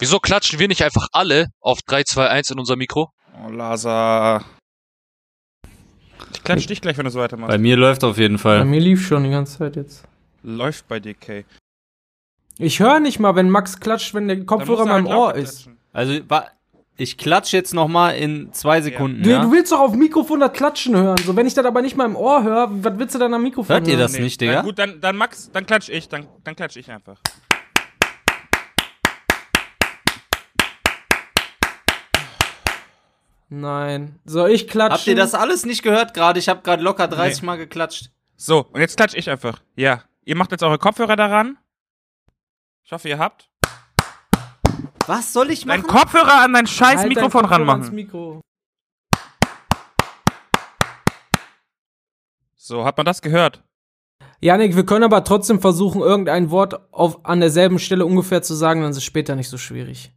Wieso klatschen wir nicht einfach alle auf 3, 2, 1 in unser Mikro? Oh, Lasa. Ich klatsch dich gleich, wenn du so weitermachst. Bei mir läuft auf jeden Bei Fall. mir lief schon die ganze Zeit jetzt. Läuft bei dir, Kay. Ich höre nicht mal, wenn Max klatscht, wenn der Kopfhörer in meinem Ohr ist. Also, wa- ich klatsch jetzt noch mal in zwei Sekunden, Du, ja? du willst doch auf Mikrofon das Klatschen hören. So, wenn ich das aber nicht mal im Ohr höre, was willst du dann am Mikrofon Hört ihr hören? das nicht, Digga? Na gut, dann, dann Max, dann klatsch ich, dann, dann klatsch ich einfach. Nein. Soll ich klatschen? Habt ihr das alles nicht gehört gerade? Ich habe gerade locker 30 Mal geklatscht. So, und jetzt klatsch ich einfach. Ja. Ihr macht jetzt eure Kopfhörer daran. Ich hoffe, ihr habt. Was soll ich Dein machen? Kopfhörer an dein scheiß Halt dein Mikrofon ans ranmachen. Mikro. So, hat man das gehört? Janik, wir können aber trotzdem versuchen, irgendein Wort auf, an derselben Stelle ungefähr zu sagen, dann ist es später nicht so schwierig.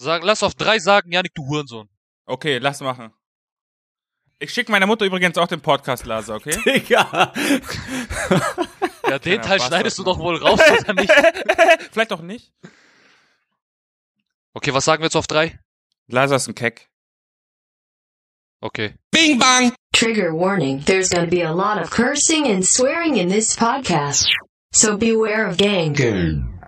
Sag, lass auf 3 sagen, Janik, du Hurensohn. Okay, lass machen. Ich schicke meiner Mutter übrigens auch den Podcast, Lasa, okay? Digga. Ja, den Teil schneidest du doch wohl raus, oder nicht? Vielleicht auch nicht. Okay, was sagen wir jetzt auf 3? Lasa ist ein Keck. Okay. Trigger warning there's to be a lot of cursing and swearing in this podcast. So beware of gang. Gang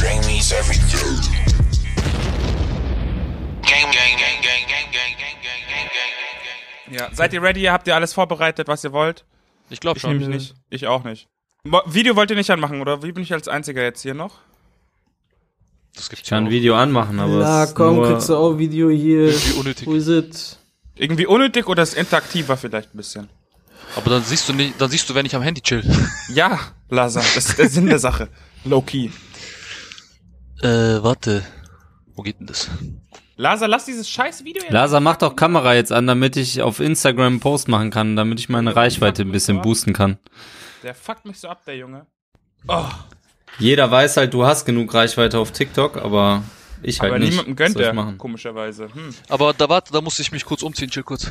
Gang means everything. Gang, gang, gang, gang, gang, gang, gang, gang, gang, gang, gang. Ja, seid ihr ready? Habt ihr alles vorbereitet, was ihr wollt? Ich glaube Ich schon. nämlich nicht. Ich auch nicht. Video wollt ihr nicht anmachen, oder? Wie bin ich als Einziger jetzt hier noch? Das gibt's Ich kann ein. Video anmachen, aber Na ist komm, nur kriegst du auch Video hier. Wie unnötig. Wo ist es? Irgendwie unnötig oder ist interaktiver vielleicht ein bisschen? Aber dann siehst du nicht, dann siehst du, wenn ich am Handy chill. Ja, Lasa, das ist der Sinn der Sache. Low key. Äh, warte. Wo geht denn das? Lasa, lass dieses scheiß Video jetzt. Lasa, mach doch Kamera jetzt an, damit ich auf Instagram einen Post machen kann, damit ich meine Reichweite ein bisschen boosten kann. Der fuckt mich so ab, der Junge. Oh, Jeder weiß halt, du hast genug Reichweite auf TikTok, aber ich halt aber nicht. niemandem Was gönnt der, machen? komischerweise. Hm. Aber da warte, da muss ich mich kurz umziehen, chill kurz.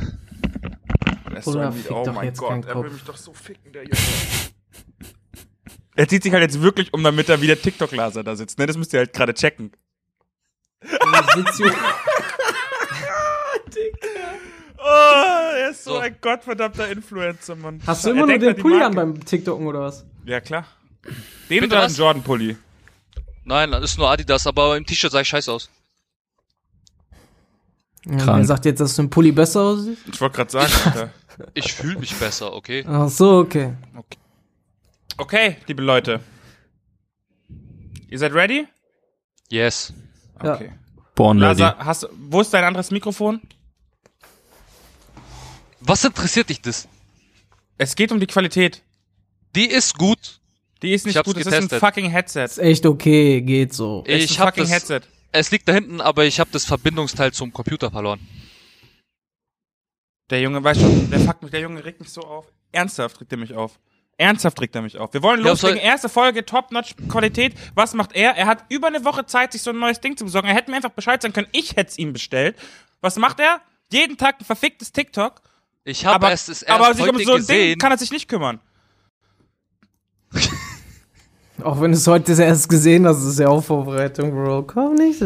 Er ist so Bruder, ein Lied. fick Oh doch mein Gott, er will mich doch so ficken, der Junge. er zieht sich halt jetzt wirklich um, damit er wieder TikTok-Laser da sitzt. Ne, das müsst ihr halt gerade checken. Oh, er ist so, So. ein gottverdammter Influencer, Mann. Hast du Er immer nur den Pulli an beim TikToken oder was? Ja, klar. Den Bitte oder einen was? Jordan-Pulli? Nein, das ist nur Adidas, aber im T-Shirt sah ich scheiße aus. Ja, wer sagt jetzt, dass du im Pulli besser aussiehst? Ich wollte gerade sagen, Alter. Ich fühle mich besser, okay? Ach so, okay. Okay, liebe Leute. Ihr seid ready? Yes. Ja. Okay. Born ready. Lasa, hast, wo ist dein anderes Mikrofon? Was interessiert dich das? Es geht um die Qualität. Die ist gut. Die ist Ich nicht gut, es ist ein fucking Headset. Ist echt okay, geht so. Es ist Ich ein fucking das, Headset. es liegt da hinten, aber ich habe das Verbindungsteil zum Computer verloren. Der Junge, weißt schon, der fuckt mich, der Junge regt mich so auf. Ernsthaft regt er mich auf. Ernsthaft regt er mich auf. Wir wollen Ja, loslegen. Erste Folge, Top-Notch-Qualität. Was macht er? Er hat über eine Woche Zeit, sich so ein neues Ding zu besorgen. Er hätte mir einfach Bescheid sagen können, ich hätte es ihm bestellt. Was macht er? Jeden Tag ein verficktes TikTok. Ich habe aber es erst aber sich um so ein gesehen. Ding kann er sich nicht kümmern. Auch wenn du es heute erst gesehen hast, ist es ja auch Vorbereitung, Bro. Komm nicht.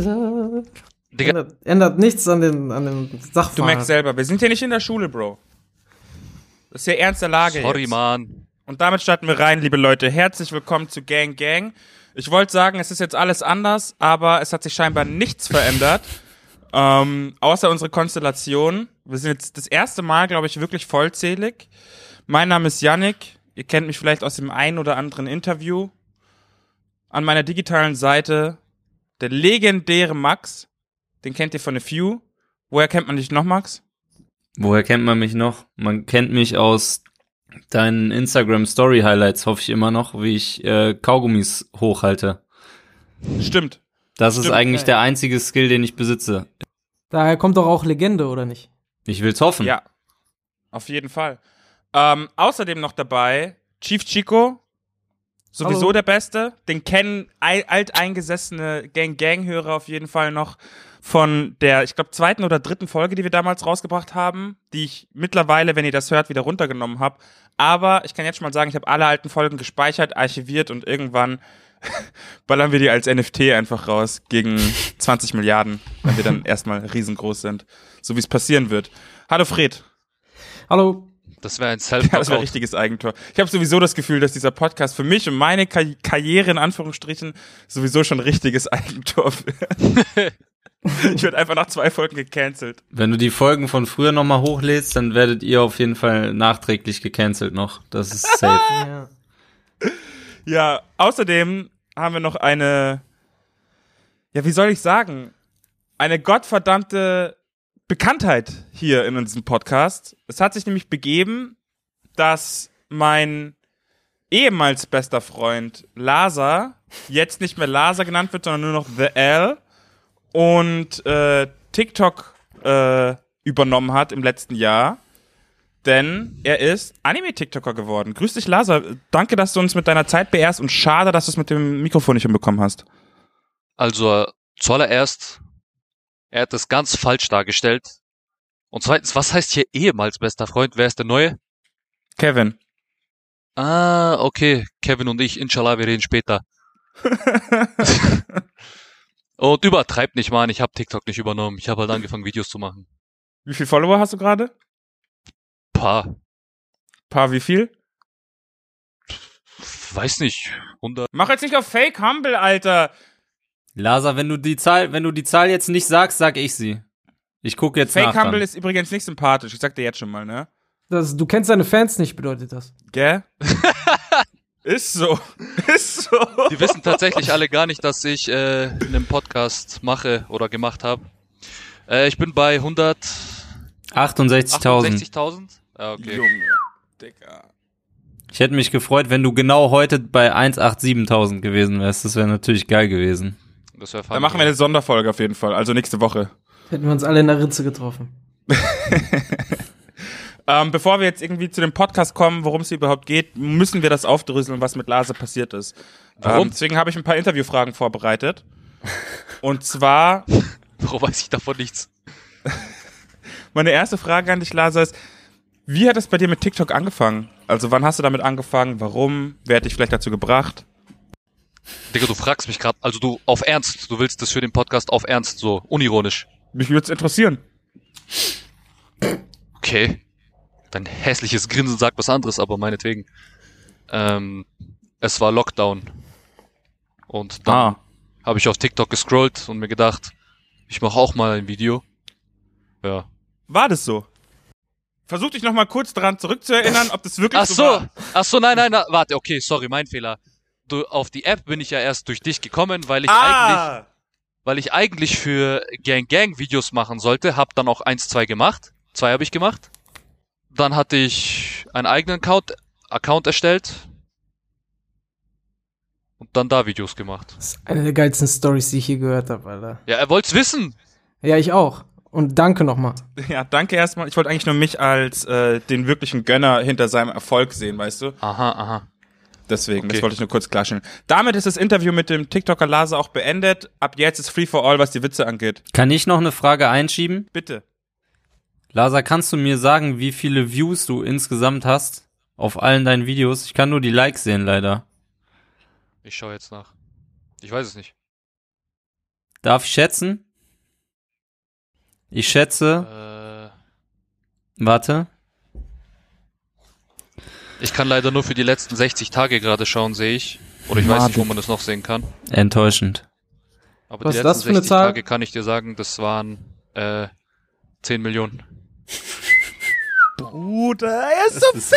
Ändert, ändert nichts an den, an den Sachverhalt. Du merkst selber, wir sind hier nicht in der Schule, Bro. Das ist hier ernste Lage sorry, jetzt. Mann. Und damit starten wir rein, liebe Leute. Herzlich willkommen zu Gang Gang. Ich wollte sagen, es ist jetzt alles anders, aber es hat sich scheinbar nichts verändert. Ähm, außer unsere Konstellation. Wir sind jetzt das erste Mal, glaube ich, wirklich vollzählig. Mein Name ist Yannick. Ihr kennt mich vielleicht aus dem einen oder anderen Interview. An meiner digitalen Seite der legendäre Max. Den kennt ihr von A Few. Woher kennt man dich noch, Max? Woher kennt man mich noch? Man kennt mich aus deinen Instagram Story Highlights, hoffe ich immer noch, wie ich äh, Kaugummis hochhalte. Stimmt. Das ist Stimmt. eigentlich der einzige Skill, den ich besitze. Daher kommt doch auch Legende, oder nicht? Ich will's hoffen. Ja, auf jeden Fall. Ähm, außerdem noch dabei Chief Chico, Sowieso Hallo. der Beste. Den kennen al- alteingesessene Gang-Gang-Hörer auf jeden Fall noch von der, ich glaube, zweiten oder dritten Folge, die wir damals rausgebracht haben, die ich mittlerweile, wenn ihr das hört, wieder runtergenommen habe. Aber ich kann jetzt schon mal sagen, ich habe alle alten Folgen gespeichert, archiviert und irgendwann ballern wir die als NFT einfach raus gegen 20 Milliarden, wenn wir dann erstmal riesengroß sind. So wie es passieren wird. Hallo Fred. Hallo. Das wäre ein Ja, das wäre richtiges Eigentor. Ich habe sowieso das Gefühl, dass dieser Podcast für mich und meine Ka Karriere in Anführungsstrichen sowieso schon richtiges Eigentor wird. ich werde einfach nach zwei Folgen gecancelt. Wenn du die Folgen von früher nochmal hochlädst, dann werdet ihr auf jeden Fall nachträglich gecancelt noch. Das ist safe. Ja. Ja, außerdem haben wir noch eine, ja, wie soll ich sagen, eine gottverdammte Bekanntheit hier in unserem Podcast. Es hat sich nämlich begeben, dass mein ehemals bester Freund Lasa jetzt nicht mehr Lasa genannt wird, sondern nur noch The L und äh, TikTok äh, übernommen hat im letzten Jahr. Denn er ist Anime-TikToker geworden. Grüß dich, Lasa. Danke, dass du uns mit deiner Zeit beehrst und schade, dass du es mit dem Mikrofon nicht hinbekommen hast. Also, äh, zuallererst, er hat das ganz falsch dargestellt. Und zweitens, was heißt hier ehemals bester Freund? Wer ist der Neue? Kevin. Ah, okay. Kevin und ich, inshallah, wir reden später. und übertreibt nicht, Mann. Ich habe TikTok nicht übernommen. Ich habe halt angefangen, Videos zu machen. Wie viel Follower hast du gerade? Paar. Paar wie viel? Weiß nicht. 100. Mach jetzt nicht auf Fake Humble, Alter. Lasa, wenn du die Zahl, wenn du die Zahl jetzt nicht sagst, sag ich sie. Ich gucke jetzt Fake nach. Humble Dann. ist übrigens nicht sympathisch. Ich sag dir jetzt schon mal, ne? Das, du kennst deine Fans nicht, bedeutet das. Gell? ist so. Ist so. Die wissen tatsächlich alle gar nicht, dass ich äh, einen Podcast mache oder gemacht habe. Äh, ich bin bei 68.000. 168.000. Ah, okay. Junge. Digga. Ich hätte mich gefreut, wenn du genau heute bei 187.000 gewesen wärst. Das wäre natürlich geil gewesen. Das wäre Dann machen wir eine Sonderfolge auf jeden Fall. Also nächste Woche. Hätten wir uns alle in der Ritze getroffen. Ähm, bevor wir jetzt irgendwie zu dem Podcast kommen, worum es hier überhaupt geht, müssen wir das aufdröseln, was mit Lase passiert ist. Warum? Ähm, deswegen habe ich ein paar Interviewfragen vorbereitet. Und zwar, Warum weiß ich davon nichts? meine erste Frage an dich, Lase, ist, wie hat es bei dir mit TikTok angefangen? Also wann hast du damit angefangen? Warum? Wer hat dich vielleicht dazu gebracht? Digga, du fragst mich gerade, also du auf Ernst, du willst das für den Podcast auf Ernst, so unironisch. Mich würde es interessieren. Okay. Dein hässliches Grinsen sagt was anderes, aber meinetwegen. Ähm, es war Lockdown. Und dann Ah. habe ich auf TikTok gescrollt und mir gedacht, ich mache auch mal ein Video. Ja. War das so? Versuch dich noch mal kurz daran zurückzuerinnern, ob das wirklich Ach so so, war. ach so, nein, nein, nein, warte, okay, sorry, mein Fehler. Du, auf die App bin ich ja erst durch dich gekommen, weil ich eigentlich, Ah, weil ich eigentlich für Gang Gang Videos machen sollte, hab dann auch eins, zwei gemacht. Zwei habe ich gemacht. Dann hatte ich einen eigenen Account, Account erstellt. Und dann da Videos gemacht. Das ist eine der geilsten Stories, die ich je gehört habe, Alter. Ja, er wollt's wissen. Ja, ich auch. Und danke nochmal. ja, danke erstmal. Ich wollte eigentlich nur mich als äh, den wirklichen Gönner hinter seinem Erfolg sehen, weißt du? Aha, aha. Deswegen, das Okay. wollte ich nur kurz klarstellen. Damit ist das Interview mit dem TikToker Lase auch beendet. Ab jetzt ist Free for All, was die Witze angeht. Kann ich noch eine Frage einschieben? Bitte. Lasa, kannst du mir sagen, wie viele Views du insgesamt hast auf allen deinen Videos? Ich kann nur die Likes sehen, leider. Ich schaue jetzt nach. Ich weiß es nicht. Darf ich schätzen? Ich schätze, Äh, warte, ich kann leider nur für die letzten 60 Tage gerade schauen, sehe ich. Oder ich weiß nicht, wo man das noch sehen kann. enttäuschend. Aber Was die ist letzten das für eine 60 Zahl? Tage kann ich dir sagen, das waren äh, 10 Millionen. Bruder, er ist so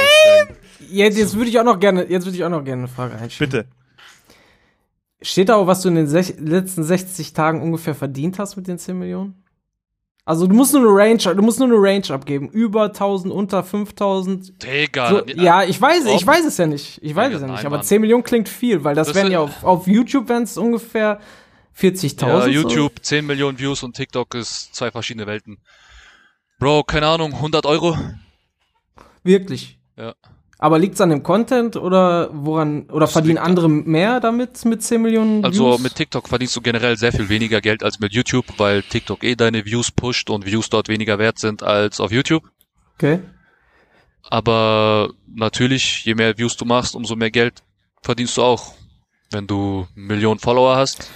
Jetzt, jetzt würde ich auch noch gerne, jetzt würde ich auch noch gerne eine Frage einschieben. Bitte. Steht da auch, was du in den sech letzten 60 Tagen ungefähr verdient hast mit den 10 Millionen? Also du musst nur eine Range, du musst nur eine Range abgeben. Über 1000, unter 5000. Digga. So, ja, ich weiß, ich weiß es ja nicht. Ich weiß Digga, es ja nicht. nein, aber Mann. 10 Millionen klingt viel, weil das, Das wären ja auf, auf YouTube wären es ungefähr 40.000. Ja, so. YouTube 10 Millionen Views und TikTok ist zwei verschiedene Welten. Bro, keine Ahnung, 100 Euro? Wirklich. Ja. Aber liegt's an dem Content oder woran oder verdienen liegt andere mehr damit mit 10 Millionen Also Views? mit TikTok verdienst du generell sehr viel weniger Geld als mit YouTube, weil TikTok eh deine Views pusht und Views dort weniger wert sind als auf YouTube. Okay. Aber natürlich, je mehr Views du machst, umso mehr Geld verdienst du auch. Wenn du Millionen Follower hast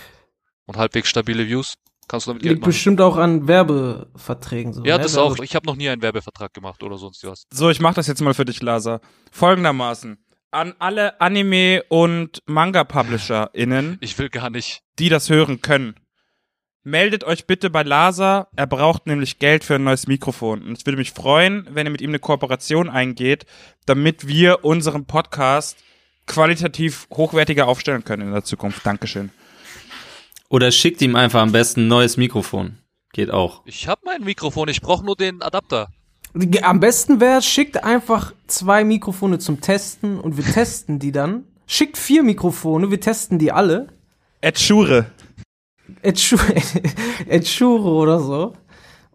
und halbwegs stabile Views, kannst du damit Geld Liegt machen. bestimmt auch an Werbeverträgen so. Ja, ne? das auch. Ich habe noch nie einen Werbevertrag gemacht oder sonst was. So, ich mach das jetzt mal für dich, Lasa. Folgendermaßen. An alle Anime- und Manga-PublisherInnen, Ich will gar nicht. die das hören können. Meldet euch bitte bei Lasa. Er braucht nämlich Geld für ein neues Mikrofon. Und ich würde mich freuen, wenn ihr mit ihm eine Kooperation eingeht, damit wir unseren Podcast qualitativ hochwertiger aufstellen können in der Zukunft. Dankeschön. Oder schickt ihm einfach am besten ein neues Mikrofon. Geht auch. Ich habe mein Mikrofon, ich brauche nur den Adapter. Am besten wäre, schickt einfach zwei Mikrofone zum Testen und wir testen die dann. Schickt vier Mikrofone, wir testen die alle. Ed Schure. Etschuro oder so.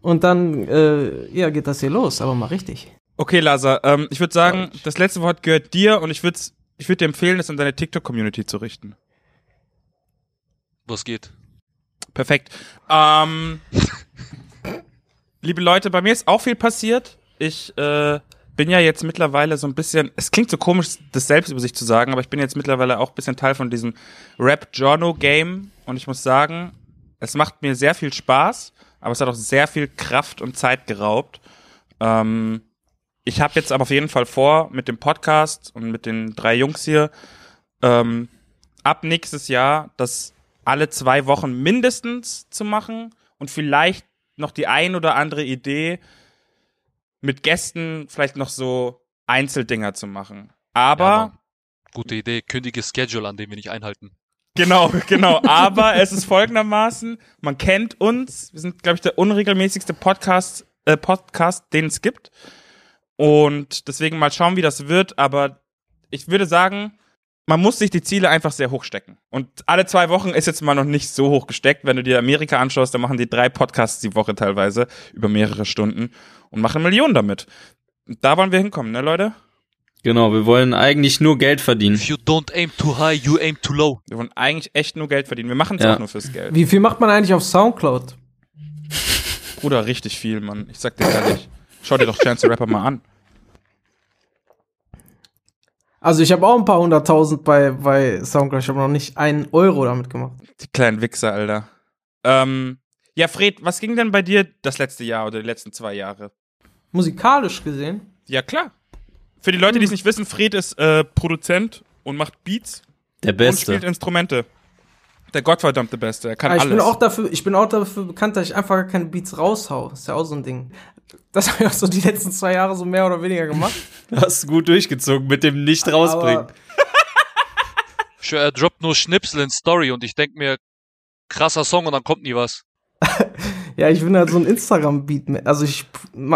Und dann, äh, ja, geht das hier los, aber mal richtig. Okay, Lasa, ähm, ich würde sagen, das letzte Wort gehört dir und ich würde ich würd dir empfehlen, es an deine TikTok-Community zu richten. Was geht? Perfekt. Ähm, liebe Leute, bei mir ist auch viel passiert. Ich äh, bin ja jetzt mittlerweile so ein bisschen, es klingt so komisch, das selbst über sich zu sagen, aber ich bin jetzt mittlerweile auch ein bisschen Teil von diesem Rap-Journo-Game und ich muss sagen, es macht mir sehr viel Spaß, aber es hat auch sehr viel Kraft und Zeit geraubt. Ähm, ich habe jetzt aber auf jeden Fall vor, mit dem Podcast und mit den drei Jungs hier, ähm, ab nächstes Jahr das alle zwei Wochen mindestens zu machen und vielleicht noch die ein oder andere Idee mit Gästen vielleicht noch so Einzeldinger zu machen. Aber Ja. Gute Idee. Kündige Schedule, an dem wir nicht einhalten. Genau, genau. Aber es ist folgendermaßen, man kennt uns. Wir sind, glaube ich, der unregelmäßigste Podcast, äh, Podcast, den es gibt. Und deswegen mal schauen, wie das wird. Aber ich würde sagen, man muss sich die Ziele einfach sehr hoch stecken. Und alle zwei Wochen ist jetzt mal noch nicht so hoch gesteckt. Wenn du dir Amerika anschaust, dann machen die drei Podcasts die Woche teilweise über mehrere Stunden und machen Millionen damit. Da wollen wir hinkommen, ne, Leute? Genau, wir wollen eigentlich nur Geld verdienen. If you don't aim too high, you aim too low. Wir wollen eigentlich echt nur Geld verdienen. Wir machen es Ja. auch nur fürs Geld. Wie viel macht man eigentlich auf Soundcloud? Bruder, richtig viel, Mann. Ich sag dir ehrlich. Schau dir doch Chance the Rapper mal an. Also ich habe auch ein paar hunderttausend bei, bei Soundcloud, ich habe noch nicht einen Euro damit gemacht. Die kleinen Wichser, Alter. Ähm, ja, Fred, was ging denn bei dir das letzte Jahr oder die letzten zwei Jahre? Musikalisch gesehen. Ja, klar. Für die Leute, die es nicht wissen, Fred ist äh, Produzent und macht Beats Der und spielt Beste. Instrumente. Der gottverdammte Beste. Er kann Aber ich alles. bin auch dafür, ich bin auch dafür bekannt, dass ich einfach keine Beats raushau. Ist ja auch so ein Ding. Das habe ich auch so die letzten zwei Jahre so mehr oder weniger gemacht. Hast du gut durchgezogen mit dem nicht Sure, er droppt nur Schnipsel in Story und ich denk mir, krasser Song und dann kommt nie was. ja, ich bin halt so ein Instagram-Beat. Also ich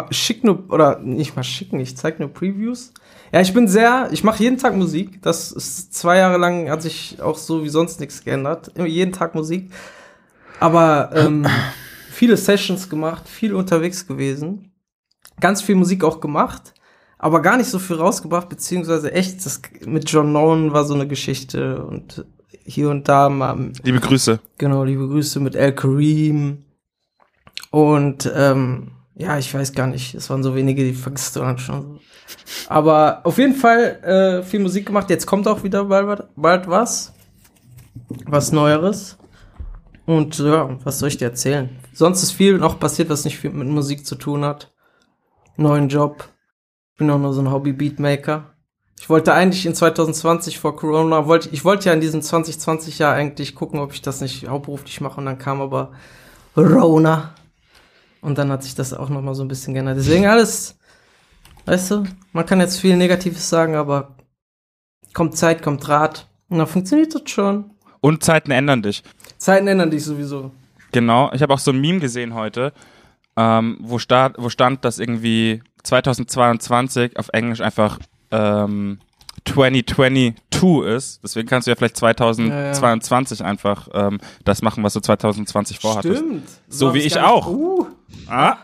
schick nur, oder nicht mal schicken, ich zeig nur Previews. Ja, ich bin sehr, ich mache jeden Tag Musik. Das ist zwei Jahre lang, hat sich auch so wie sonst nichts geändert. Immer jeden Tag Musik. Aber ähm, viele Sessions gemacht, viel unterwegs gewesen. Ganz viel Musik auch gemacht. Aber gar nicht so viel rausgebracht, beziehungsweise echt, das mit John Nolan war so eine Geschichte und hier und da mal Liebe Grüße. Genau, liebe Grüße mit El Kareem. Und ähm, ja, ich weiß gar nicht, es waren so wenige, die vergisst du dann schon. so. Aber auf jeden Fall äh, viel Musik gemacht. Jetzt kommt auch wieder bald, bald was. Was Neueres. Und ja, was soll ich dir erzählen? Sonst ist viel noch passiert, was nicht viel mit Musik zu tun hat. Neuen Job. Bin auch nur so ein Hobby-Beatmaker. Ich wollte eigentlich in 2020 vor Corona, wollte, ich wollte ja in diesem 2020 Jahr eigentlich gucken, ob ich das nicht hauptberuflich mache und dann kam aber Rona. Und dann hat sich das auch nochmal so ein bisschen geändert. Deswegen alles, weißt du, man kann jetzt viel Negatives sagen, aber kommt Zeit, kommt Rat. Und dann funktioniert das schon. Und Zeiten ändern dich. Zeiten ändern dich sowieso. Genau. Ich habe auch so ein Meme gesehen heute, ähm, wo, sta wo stand, dass irgendwie 2022 auf Englisch einfach ähm, 2022 ist. Deswegen kannst du ja vielleicht 2022 einfach ähm, das machen, was du 2020 vorhattest. Stimmt. So hab wie ich auch. Uh. Ah,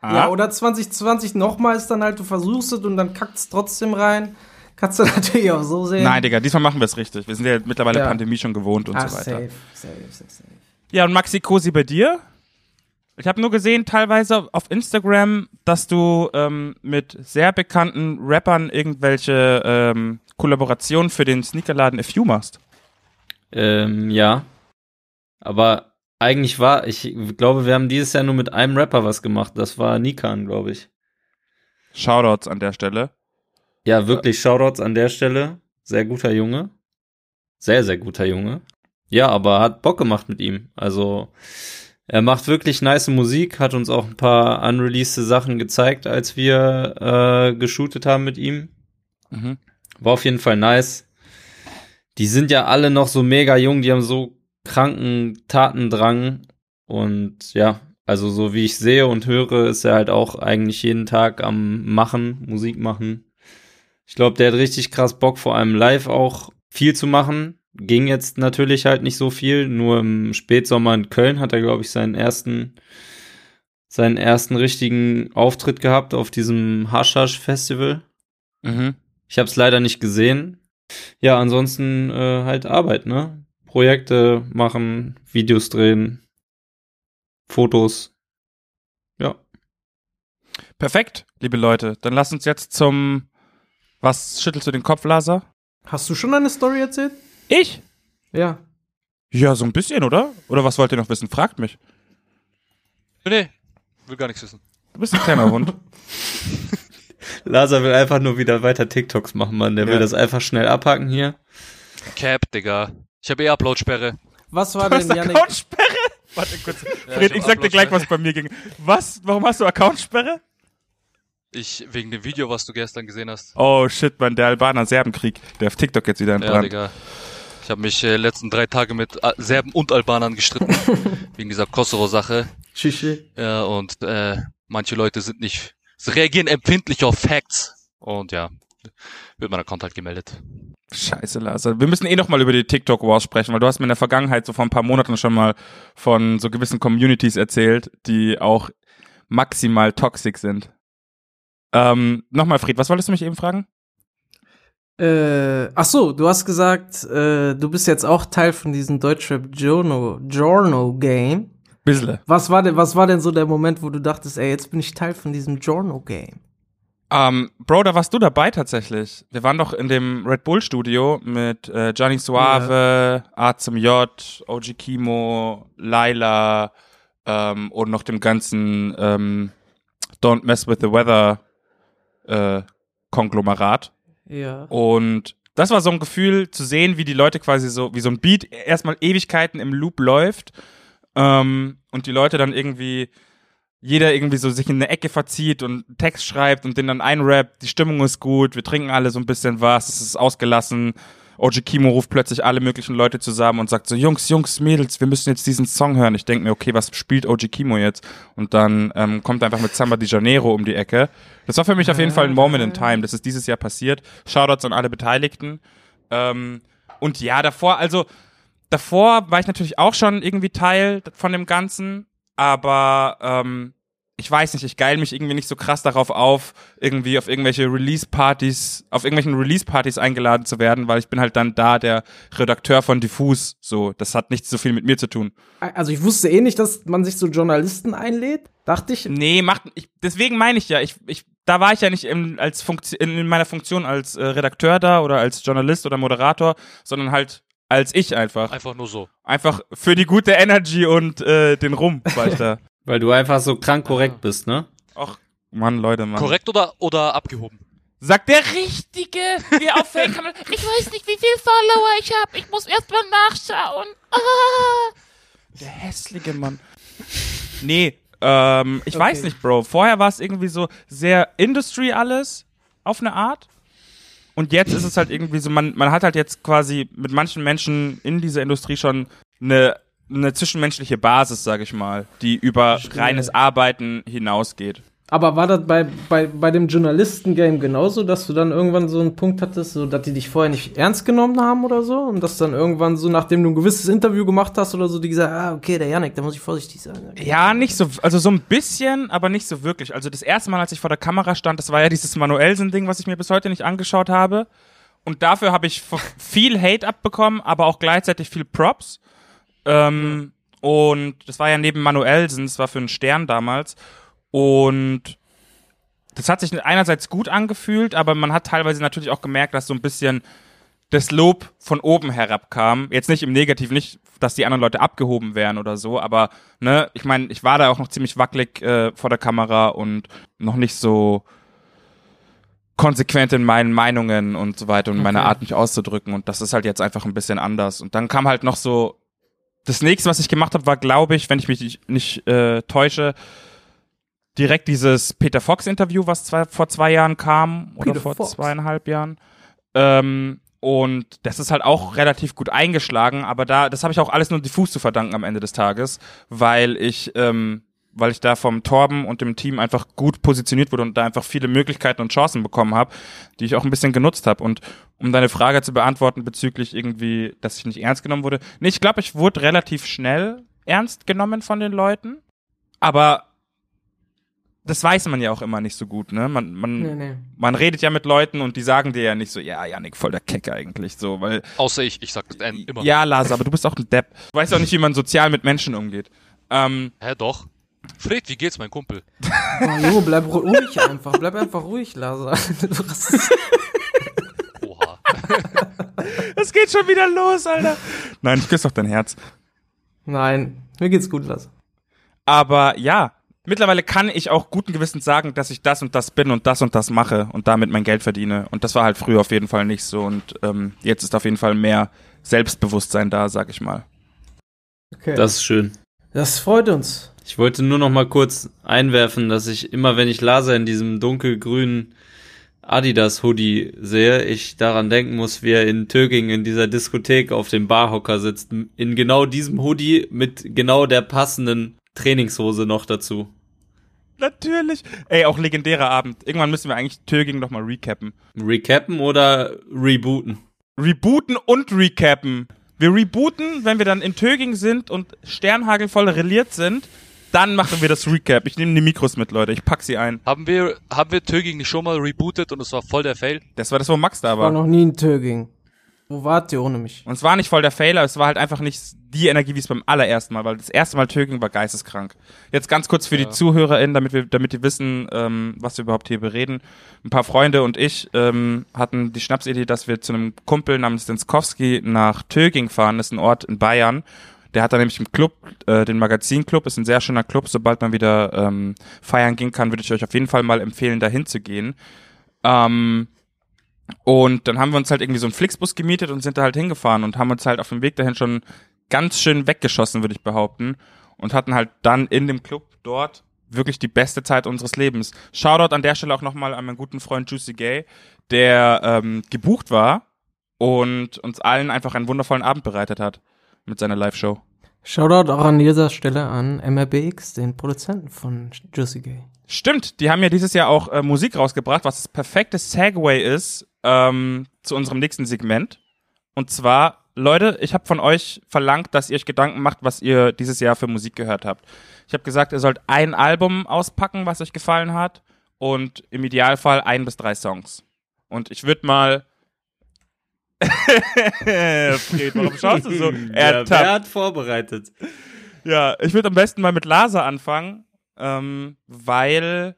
ah. Ja, oder 2020 nochmal ist dann halt, du versuchst es und dann kackt es trotzdem rein. Kannst du natürlich auch so sehen. Nein, Digga, diesmal machen wir es richtig. Wir sind ja mittlerweile Ja. Pandemie schon gewohnt und Ach, so weiter. safe, safe, safe, safe. Ja, und Maxi Cosi bei dir? Ich habe nur gesehen, teilweise auf Instagram, dass du ähm, mit sehr bekannten Rappern irgendwelche ähm, Kollaborationen für den Sneakerladen Few machst. Ähm, ja. Aber eigentlich war, ich glaube, wir haben dieses Jahr nur mit einem Rapper was gemacht. Das war Nikan, glaube ich. Shoutouts an der Stelle. Ja, wirklich Shoutouts an der Stelle. Sehr guter Junge. Sehr, sehr guter Junge. Ja, aber hat Bock gemacht mit ihm. Also, er macht wirklich nice Musik, hat uns auch ein paar unreleased Sachen gezeigt, als wir äh, geshootet haben mit ihm. Mhm. War auf jeden Fall nice. Die sind ja alle noch so mega jung, die haben so kranken Tatendrang. Und ja, also so wie ich sehe und höre, ist er halt auch eigentlich jeden Tag am Machen, Musik machen. Ich glaube, der hat richtig krass Bock, vor allem live auch viel zu machen. Ging jetzt natürlich halt nicht so viel. Nur im Spätsommer in Köln hat er, glaube ich, seinen ersten, seinen ersten richtigen Auftritt gehabt auf diesem Hashash Festival. Mhm. Ich habe es leider nicht gesehen. Ja, ansonsten äh, halt Arbeit, ne? Projekte machen, Videos drehen, Fotos. Ja. Perfekt, liebe Leute. Dann lass uns jetzt zum. Was schüttelst du den Kopf, Laser? Hast du schon eine Story erzählt? Ich? Ja. Ja, so ein bisschen, oder? Oder was wollt ihr noch wissen? Fragt mich. Nee, will gar nichts wissen. Du bist ein kleiner Hund. Lazar will einfach nur wieder weiter TikToks machen, Mann. Der Ja. will das einfach schnell abhaken hier. Cap, Digga. Ich habe eh Upload-Sperre. Was war Du hast denn, Janik? Accountsperre? Warte kurz. Fred, hab ich sag dir gleich, was bei mir ging. Was? Warum hast du Accountsperre? Ich, wegen dem Video, was du gestern gesehen hast. Oh shit, man, der Albaner-Serbenkrieg, der auf TikTok jetzt wieder Ja, entbrannt. Digga. Ich habe mich äh, letzten drei Tage mit äh, Serben und Albanern gestritten. wegen dieser Kosovo-Sache. Shishi. Ja, und äh, manche Leute sind nicht, sie reagieren empfindlich auf Facts. Und ja, wird mein Account halt gemeldet. Scheiße, Laser. Wir müssen eh noch mal über die TikTok Wars sprechen, weil du hast mir in der Vergangenheit so vor ein paar Monaten schon mal von so gewissen Communities erzählt, die auch maximal toxic sind. Ähm, nochmal, Fried, was wolltest du mich eben fragen? Äh, ach so, du hast gesagt, äh, du bist jetzt auch Teil von diesem Deutschrap Journo, Journo Game. Bissle. Was war denn, was war denn so der Moment, wo du dachtest, ey, jetzt bin ich Teil von diesem Journo Game? Ähm, Bro, da warst du dabei tatsächlich. Wir waren doch in dem Red Bull Studio mit äh, Johnny Suave, A zum J, OG Kimo, Laila ähm, und noch dem ganzen ähm, Don't Mess with the Weather äh, Konglomerat. Ja. Und das war so ein Gefühl zu sehen, wie die Leute quasi so, wie so ein Beat erstmal Ewigkeiten im Loop läuft ähm, und die Leute dann irgendwie, jeder irgendwie so sich in eine Ecke verzieht und Text schreibt und den dann einrappt, die Stimmung ist gut, wir trinken alle so ein bisschen was, es ist ausgelassen. OG Kimo ruft plötzlich alle möglichen Leute zusammen und sagt so, Jungs, Jungs, Mädels, wir müssen jetzt diesen Song hören. Ich denke mir, okay, was spielt OG Kimo jetzt? Und dann ähm, kommt er einfach mit Samba de Janeiro um die Ecke. Das war für mich auf jeden Fall ein Moment in time. Das ist dieses Jahr passiert. Shoutouts an alle Beteiligten. Ähm, und ja, davor, also davor war ich natürlich auch schon irgendwie Teil von dem Ganzen, aber ähm, ich weiß nicht, ich geil mich irgendwie nicht so krass darauf auf, irgendwie auf irgendwelche Release-Partys, auf irgendwelchen Release-Partys eingeladen zu werden, weil ich bin halt dann da der Redakteur von Diffus. So, das hat nicht so viel mit mir zu tun. Also ich wusste eh nicht, dass man sich so Journalisten einlädt. Dachte ich. Nee, macht, ich, deswegen meine ich ja, ich, ich, da war ich ja nicht im, als Funktion, in meiner Funktion als äh, Redakteur da oder als Journalist oder Moderator, sondern halt als ich einfach. Einfach nur so. Einfach für die gute Energy und äh, den Rum war ich da. Weil du einfach so krank korrekt bist, ne? Ach, Mann, Leute, Mann. Korrekt oder, oder abgehoben? Sagt der Richtige, wie auf Fake Ich weiß nicht, wie viel Follower ich habe. Ich muss erst mal nachschauen. Ah. Der hässliche Mann. Nee, ähm, ich weiß nicht, Bro. Vorher war es irgendwie so sehr Industry alles, auf eine Art. Und jetzt ist es halt irgendwie so, man, man hat halt jetzt quasi mit manchen Menschen in dieser Industrie schon eine, eine zwischenmenschliche Basis, sag ich mal, die über reines Arbeiten hinausgeht. Aber war das bei, bei, bei dem Journalisten-Game genauso, dass du dann irgendwann so einen Punkt hattest, so dass die dich vorher nicht ernst genommen haben oder so? Und dass dann irgendwann so, nachdem du ein gewisses Interview gemacht hast oder so, die gesagt ah, okay, der Janik, da muss ich vorsichtig sein. Okay. Ja, nicht so, also so ein bisschen, aber nicht so wirklich. Also das erste Mal, als ich vor der Kamera stand, das war ja dieses Manuelsen-Ding, was ich mir bis heute nicht angeschaut habe. Und dafür habe ich viel Hate abbekommen, aber auch gleichzeitig viel Props. Ähm, und das war ja neben Manuelsen, das war für einen Stern damals. Und das hat sich einerseits gut angefühlt, aber man hat teilweise natürlich auch gemerkt, dass so ein bisschen das Lob von oben herabkam. Jetzt nicht im Negativ, nicht, dass die anderen Leute abgehoben wären oder so, aber ne, ich meine, ich war da auch noch ziemlich wackelig äh, vor der Kamera und noch nicht so konsequent in meinen Meinungen und so weiter und meiner Okay. Art, mich auszudrücken. Und das ist halt jetzt einfach ein bisschen anders. Und dann kam halt noch so, das nächste, was ich gemacht habe, war, glaube ich, wenn ich mich nicht, nicht äh, täusche, direkt dieses Peter Fox-Interview, was zwei, vor zwei Jahren kam oder Peter vor Fox. zweieinhalb Jahren. Ähm, und das ist halt auch relativ gut eingeschlagen, aber da, das habe ich auch alles nur diffus zu verdanken am Ende des Tages, weil ich, ähm, weil ich da vom Torben und dem Team einfach gut positioniert wurde und da einfach viele Möglichkeiten und Chancen bekommen habe, die ich auch ein bisschen genutzt habe. Und um deine Frage zu beantworten bezüglich irgendwie, dass ich nicht ernst genommen wurde, nee, ich glaube, ich wurde relativ schnell ernst genommen von den Leuten, aber das weiß man ja auch immer nicht so gut, ne? Man, man, Nee, nee. man redet ja mit Leuten und die sagen dir ja nicht so, ja, Janik, voll der Keck eigentlich, so, weil, Außer ich, ich sag das immer. ja, Lars, aber du bist auch ein Depp. Du weißt auch nicht, wie man sozial mit Menschen umgeht. Ähm, Hä, doch. Fred, wie geht's, mein Kumpel? Oh, Junge, bleib ruhig einfach. Bleib einfach ruhig, Laser. Oha. es geht schon wieder los, Alter. Nein, ich küsse doch dein Herz. Nein, mir geht's gut, Laser. Aber ja, mittlerweile kann ich auch guten Gewissens sagen, dass ich das und das bin und das und das mache und damit mein Geld verdiene. Und das war halt früher auf jeden Fall nicht so. Und ähm, jetzt ist auf jeden Fall mehr Selbstbewusstsein da, sag ich mal. Okay. Das ist schön. das freut uns. Ich wollte nur noch mal kurz einwerfen, dass ich immer, wenn ich Laser in diesem dunkelgrünen Adidas-Hoodie sehe, ich daran denken muss, wie er in Töging in dieser Diskothek auf dem Barhocker sitzt. In genau diesem Hoodie mit genau der passenden Trainingshose noch dazu. Natürlich. Ey, auch legendärer Abend. Irgendwann müssen wir eigentlich Töging noch mal recappen. Recappen oder rebooten? Rebooten und recappen. Wir rebooten, wenn wir dann in Töging sind und sternhagelvoll reliert sind. Dann machen wir das Recap. Ich nehme die Mikros mit, Leute. Ich pack sie ein. Haben wir, haben wir Töging nicht schon mal rebootet und es war voll der Fail? Das war das, wo Max da War war. noch nie ein Töging. Wo wart ihr ohne mich? Und es war nicht voll der Fehler, es war halt einfach nicht die Energie, wie es beim allerersten Mal, weil das erste Mal Töging war geisteskrank. Jetzt ganz kurz für die ZuhörerInnen, damit wir, damit die wissen, ähm, was wir überhaupt hier bereden. Ein paar Freunde und ich ähm, hatten die Schnapsidee, dass wir zu einem Kumpel namens Denskowski nach Töging fahren. Das ist ein Ort in Bayern. Der hat da nämlich im Club, äh, den Magazinclub, ist ein sehr schöner Club. Sobald man wieder ähm, feiern gehen kann, würde ich euch auf jeden Fall mal empfehlen, da hinzugehen. Ähm, und dann haben wir uns halt irgendwie so einen Flixbus gemietet und sind da halt hingefahren und haben uns halt auf dem Weg dahin schon ganz schön weggeschossen, würde ich behaupten. Und hatten halt dann in dem Club dort wirklich die beste Zeit unseres Lebens. Shoutout an der Stelle auch nochmal an meinen guten Freund Juicy Gay, der ähm, gebucht war und uns allen einfach einen wundervollen Abend bereitet hat mit seiner Live-Show. Shoutout auch an dieser Stelle an MRBX, den Produzenten von Juicy Gay. Stimmt, die haben ja dieses Jahr auch äh, Musik rausgebracht, was das perfekte Segway ist ähm, zu unserem nächsten Segment. Und zwar, Leute, ich habe von euch verlangt, dass ihr euch Gedanken macht, was ihr dieses Jahr für Musik gehört habt. Ich habe gesagt, ihr sollt ein Album auspacken, was euch gefallen hat, und im Idealfall ein bis drei Songs. Und ich würde mal. Fred, warum schaust du so? Ja, wer hat vorbereitet? Ja, ich würde am besten mal mit Laser anfangen, ähm, weil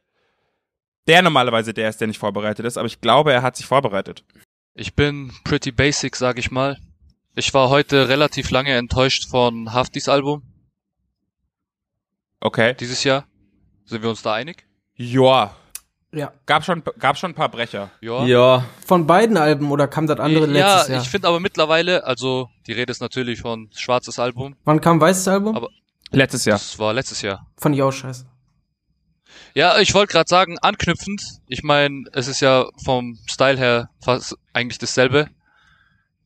der normalerweise der ist, der nicht vorbereitet ist, aber ich glaube, er hat sich vorbereitet. Ich bin pretty basic, sag ich mal. Ich war heute relativ lange enttäuscht von Haftis Album Okay. dieses Jahr. Sind wir uns da einig? Ja. Ja. Gab schon, gab schon ein paar Brecher. Ja. Ja, Von beiden Alben oder kam das andere ja, letztes Jahr? ich finde aber mittlerweile, also die Rede ist natürlich von Schwarzes Album. Wann kam Weißes Album? Aber- Letztes Jahr. Das war letztes Jahr. Fand ich auch scheiße. Ja, ich wollte gerade sagen, anknüpfend, ich meine, es ist ja vom Style her fast eigentlich dasselbe.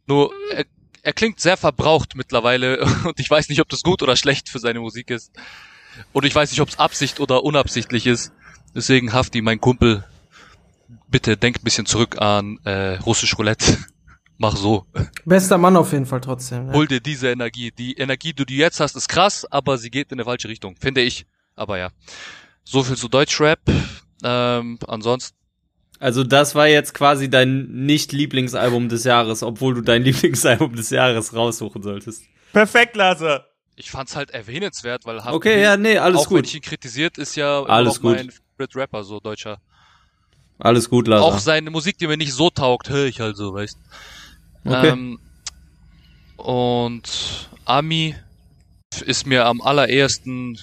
Nur er, er klingt sehr verbraucht mittlerweile und ich weiß nicht, ob das gut oder schlecht für seine Musik ist. Und ich weiß nicht, ob es Absicht oder unabsichtlich ist. Deswegen Hafti, mein Kumpel, bitte denk ein bisschen zurück an äh, russisch Roulette. Mach so. Bester Mann auf jeden Fall trotzdem. Ne? Hol dir diese Energie. Die Energie, die du jetzt hast, ist krass, aber sie geht in eine falsche Richtung, finde ich. Aber ja. So viel zu Deutschrap. Ähm, ansonsten, Also das war jetzt quasi dein Nicht-Lieblingsalbum des Jahres, obwohl du dein Lieblingsalbum des Jahres raussuchen solltest. Perfekt, Lasse. ich fand's halt erwähnenswert, weil Hafti, Okay, ja, nee, alles auch wenn gut. ich ihn kritisiert, ist ja Alles gut. mein Favorite Rapper, so deutscher. Alles gut, Auch Lasse. seine Musik, die mir nicht so taugt, höre ich halt so, weißt. Okay. Ähm, und Ami ist mir am allerersten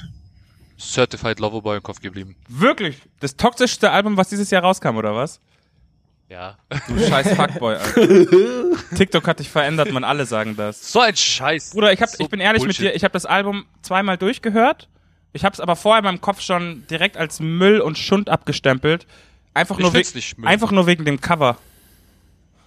Certified Loverboy im Kopf geblieben. Wirklich? Das toxischste Album, was dieses Jahr rauskam, oder was? Ja. Du scheiß Fuckboy, Alter. TikTok hat dich verändert, man, alle sagen das. So ein Scheiß. Bruder, ich, hab, So ich bin ehrlich Bullshit. mit dir, ich habe das Album zweimal durchgehört. Ich habe es aber vorher in meinem Kopf schon direkt als Müll und Schund abgestempelt. Einfach nur, Müll. einfach nur wegen dem Cover.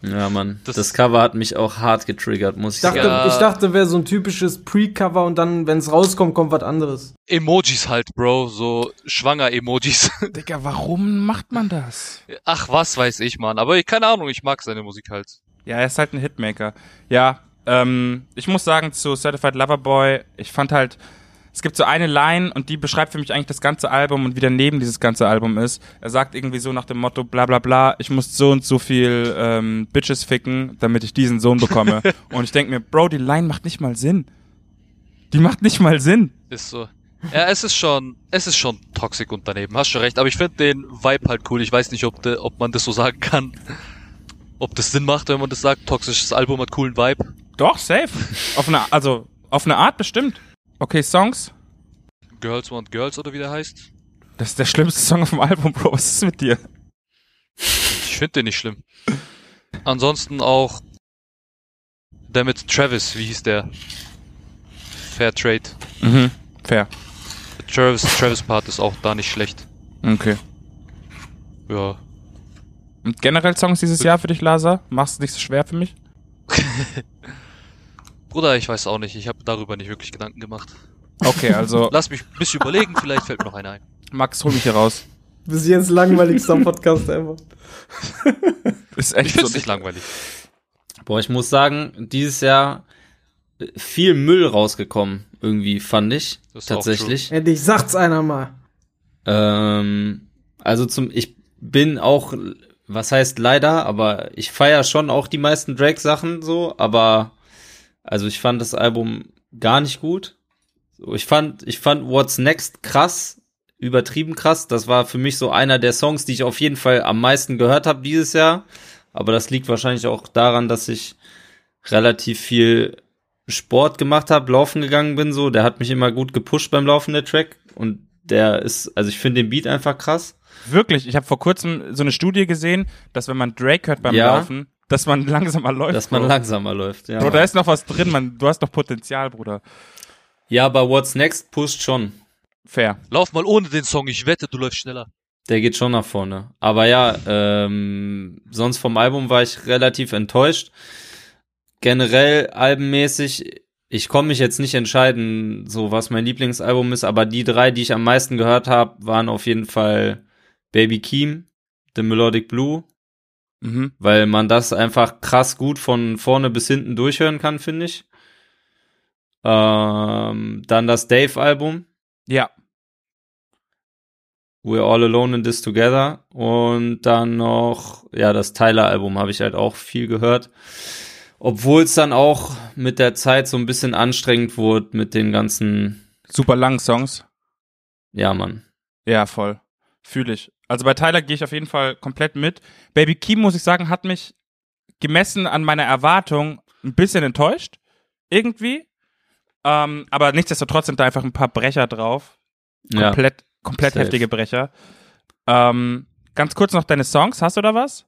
Ja, Mann. Das- Das, Cover hat mich auch hart getriggert, muss ich Ich dachte, sagen. Ich dachte, wäre so ein typisches Pre-Cover und dann, wenn es rauskommt, kommt was anderes. Emojis halt, Bro. So Schwanger-Emojis. Digga, warum macht man das? Ach, was weiß ich, Mann. Aber ich, keine Ahnung, ich mag seine Musik halt. Ja, er ist halt ein Hitmaker. Ja, ähm, ich muss sagen zu Certified Lover Boy, ich fand halt, es gibt so eine Line und die beschreibt für mich eigentlich das ganze Album und wie daneben dieses ganze Album ist. Er sagt irgendwie so nach dem Motto, bla bla bla, ich muss so und so viel ähm, Bitches ficken, damit ich diesen Sohn bekomme. und ich denk mir, Bro, die Line macht nicht mal Sinn. Die macht nicht mal Sinn. Ist so. Ja, es ist schon, es ist schon toxic und daneben. Hast schon recht. Aber ich finde den Vibe halt cool. Ich weiß nicht, ob, de, ob man das so sagen kann. Ob das Sinn macht, wenn man das sagt. Toxisches Album hat coolen Vibe. Doch, safe. auf eine, also, auf eine Art bestimmt. Okay, Songs. Girls Want Girls oder wie der heißt. Das ist der schlimmste Song auf dem Album, Bro. Was ist mit dir? Ich finde den nicht schlimm. Ansonsten auch der mit Travis, wie hieß der? Fair Trade. Mhm. Fair. Der Travis, Travis Part ist auch da nicht schlecht. Okay. Ja. Und generell Songs dieses Jahr für dich, Lasa? Machst du nicht so schwer für mich? Bruder, ich weiß auch nicht. Ich habe darüber nicht wirklich Gedanken gemacht. Okay, also Lass mich ein bisschen überlegen, vielleicht fällt mir noch einer ein. Max, hol mich hier raus. Bis jetzt langweiligster Podcast ever. Ist echt Ich find's so. nicht langweilig. Boah, ich muss sagen, dieses Jahr viel Müll rausgekommen, irgendwie, fand ich. Das ist auch tatsächlich. Endlich sagt's einer mal. Ähm, also zum, ich bin auch, was heißt leider, aber ich feier schon auch die meisten Drake-Sachen so, aber also ich fand das Album gar nicht gut. Ich fand, ich fand What's Next krass, übertrieben krass. Das war für mich so einer der Songs, die ich auf jeden Fall am meisten gehört habe dieses Jahr. Aber das liegt wahrscheinlich auch daran, dass ich relativ viel Sport gemacht habe, laufen gegangen bin so. Der hat mich immer gut gepusht beim Laufen, der Track. Und der ist, also ich finde den Beat einfach krass. Wirklich, ich habe vor kurzem so eine Studie gesehen, dass wenn man Drake hört beim Ja. Laufen, dass man langsamer läuft. Dass man Bro. langsamer läuft, ja. Bro, da ist noch was drin, man. Du hast noch Potenzial, Bruder. ja, aber What's Next pusht schon. Fair. Lauf mal ohne den Song, ich wette, du läufst schneller. Der geht schon nach vorne. Aber ja, ähm, sonst vom Album war ich relativ enttäuscht. Generell albenmäßig, ich komme mich jetzt nicht entscheiden, so was mein Lieblingsalbum ist, aber die drei, die ich am meisten gehört habe, waren auf jeden Fall Baby Keem, The Melodic Blue, Mhm. weil man das einfach krass gut von vorne bis hinten durchhören kann, finde ich. Ähm, dann das Dave-Album, Ja. We're All Alone in This Together. Und dann noch, ja, das Tyler-Album habe ich halt auch viel gehört. Obwohl es dann auch mit der Zeit so ein bisschen anstrengend wurde mit den ganzen, Super langen Songs. ja, Mann. Ja, voll. Fühle ich. Also bei Tyler gehe ich auf jeden Fall komplett mit. Baby Keem, muss ich sagen, hat mich gemessen an meiner Erwartung ein bisschen enttäuscht. Irgendwie. Ähm, aber nichtsdestotrotz sind da einfach ein paar Brecher drauf. Ja. Komplett, komplett Safe. heftige Brecher. Ähm, ganz kurz noch deine Songs. Hast du da was?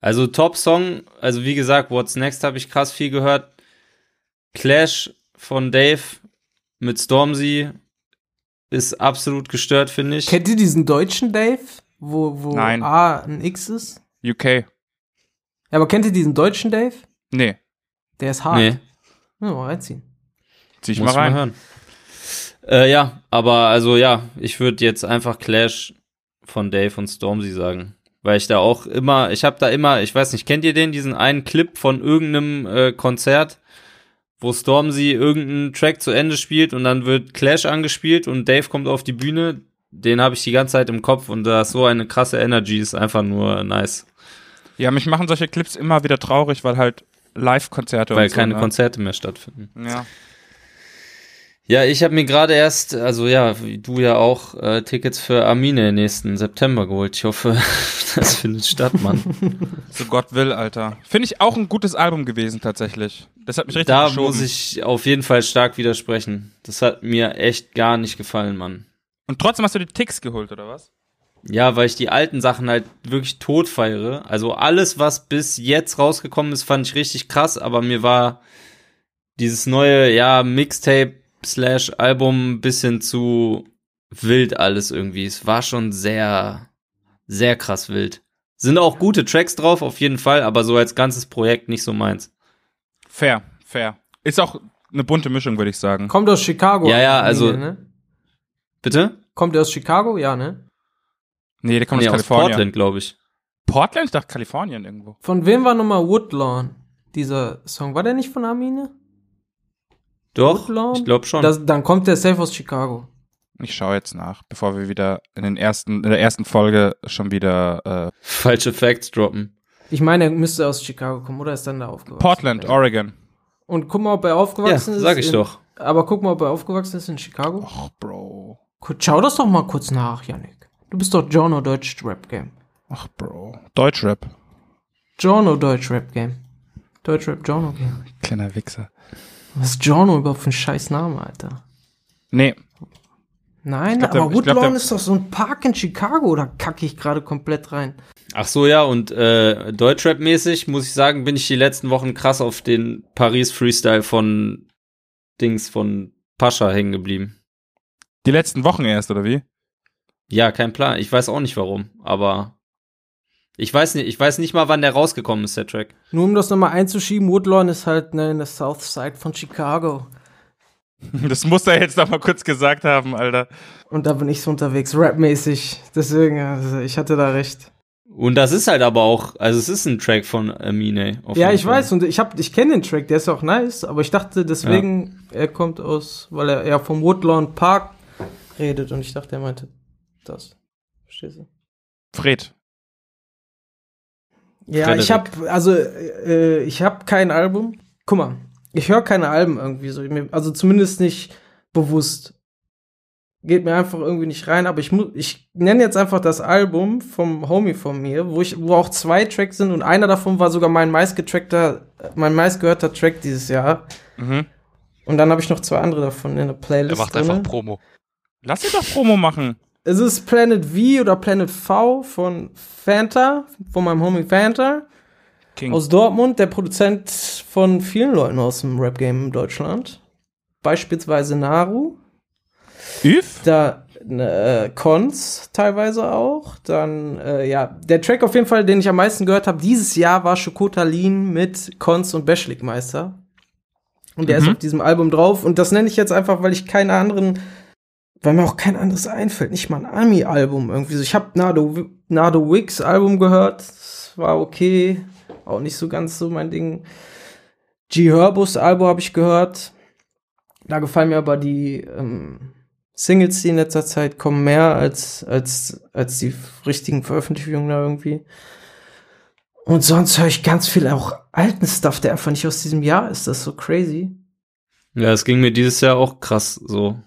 Also Top-Song, also wie gesagt, What's Next habe ich krass viel gehört. Clash von Dave mit Stormzy ist absolut gestört, finde ich. Kennt ihr diesen deutschen Dave? Wo, wo Nein. A ein X ist? UK. Ja, aber kennt ihr diesen deutschen Dave? Nee. Der ist hart. Nee. Ja, mal reinziehen. Zieh ich Muss mal rein. hören. Äh, ja, aber also ja, ich würde jetzt einfach Clash von Dave und Stormzy sagen. Weil ich da auch immer, ich habe da immer, ich weiß nicht, kennt ihr den, diesen einen Clip von irgendeinem äh, Konzert, wo Stormzy irgendeinen Track zu Ende spielt und dann wird Clash angespielt und Dave kommt auf die Bühne. Den habe ich die ganze Zeit im Kopf und da ist so eine krasse Energy, ist einfach nur nice. Ja, mich machen solche Clips immer wieder traurig, weil halt Live-Konzerte Weil und so, keine ne? Konzerte mehr stattfinden. Ja. Ja, ich habe mir gerade erst, also ja, wie du ja auch, äh, Tickets für Armine nächsten September geholt. Ich hoffe, das findet statt, Mann. So Gott will, Alter. Finde ich auch ein gutes Album gewesen, tatsächlich. Das hat mich richtig da geschoben. muss ich auf jeden Fall stark widersprechen. Das hat mir echt gar nicht gefallen, Mann. Und trotzdem hast du die Ticks geholt, oder was? Ja, weil ich die alten Sachen halt wirklich tot feiere. Also alles, was bis jetzt rausgekommen ist, fand ich richtig krass, aber mir war dieses neue, ja, Mixtape slash Album ein bisschen zu wild alles irgendwie. Es war schon sehr, sehr krass wild. Sind auch gute Tracks drauf, auf jeden Fall, aber so als ganzes Projekt nicht so meins. Fair, fair. Ist auch eine bunte Mischung, würde ich sagen. Kommt aus Chicago. Ja, ja, also- Ne? Bitte? Kommt der aus Chicago? Ja, ne? Nee, der kommt Nee, aus aus Kalifornien. Portland, glaube ich. Portland? Ich dachte Kalifornien irgendwo. Von wem war nochmal Woodlawn? Dieser Song. War der nicht von Armine? Doch, Woodlawn? ich glaube schon. Das, dann kommt der safe aus Chicago. Ich schaue jetzt nach, bevor wir wieder in den ersten, in der ersten Folge schon wieder äh, Falsche Facts droppen. Ich meine, er müsste aus Chicago kommen, oder ist dann da aufgewachsen? Portland, Oregon. Und guck mal, ob er Ja, aufgewachsen ist. sag ich in, doch. Aber guck mal, ob er aufgewachsen ist in Chicago. Och, Bro. Schau das doch mal kurz nach, Yannick. Du bist doch Jono Deutsch Rap Game. Ach, Bro. Deutschrap. Jono Deutsch Rap Game. Deutsch Rap Jono Game. Kleiner Wichser. Was ist Jono überhaupt für ein scheiß Name, Alter? Nee, Nein, glaub, der- aber glaub, Woodlawn der- ist doch so ein Park in Chicago, da kacke ich gerade komplett rein. Ach so, ja, und äh, Deutschrap-mäßig muss ich sagen, bin ich die letzten Wochen krass auf den Paris-Freestyle von Dings von Pascha hängen geblieben. die letzten Wochen erst, oder wie? Ja, kein Plan. Ich weiß auch nicht warum, aber ich weiß nicht, ich weiß nicht mal, wann der rausgekommen ist, der Track. Nur um das nochmal einzuschieben, Woodlawn ist halt ne, in der South Side von Chicago. Das muss er jetzt noch mal kurz gesagt haben, Alter. Und da bin ich so unterwegs, rapmäßig. Deswegen, also ich hatte da recht. Und das ist halt aber auch, also es ist ein Track von Amine. auf Ja, ich Fall. weiß und ich hab, ich kenne den Track, der ist auch nice, aber ich dachte deswegen, er kommt aus, weil er ja vom Woodlawn Park redet und ich dachte, er meinte das. Verstehst du? Fred. Ja, Frederik. ich hab, also äh, ich hab kein Album. Guck mal, ich höre keine Alben irgendwie so, also zumindest nicht bewusst. Geht mir einfach irgendwie nicht rein, aber ich muss, ich nenne jetzt einfach das Album vom Homie von mir, wo ich, wo auch zwei Tracks sind und einer davon war sogar mein meistgetrackter, mein meistgehörter Track dieses Jahr. Mhm. Und dann habe ich noch zwei andere davon in der Er Playlist. macht drinne. einfach Promo. Lass ihn doch Promo machen. Es ist Planet V oder Planet V von Fanta, von meinem Homie Fanta. King. Aus Dortmund, der Produzent von vielen Leuten aus dem Rap-Game in Deutschland. Beispielsweise Naru, Üf? da äh, Cons teilweise auch. Dann, äh, ja, der Track auf jeden Fall, den ich am meisten gehört habe dieses Jahr, war Schokotalin mit Cons und Beschlikmeister. Und der Mhm. ist auf diesem Album drauf. Und das nenne ich jetzt einfach, weil ich keine anderen, weil mir auch kein anderes einfällt. Nicht mal ein Ami-Album irgendwie. So, ich habe Nado, Nado Wicks Album gehört. Das war okay. Auch nicht so ganz so mein Ding. G Herbus Album habe ich gehört. Da gefallen mir aber die ähm, Singles, die in letzter Zeit kommen, mehr als, als, als die richtigen Veröffentlichungen da irgendwie. Und sonst höre ich ganz viel auch alten Stuff, der einfach nicht aus diesem Jahr ist. Das ist so crazy. Ja, es ging mir dieses Jahr auch krass so.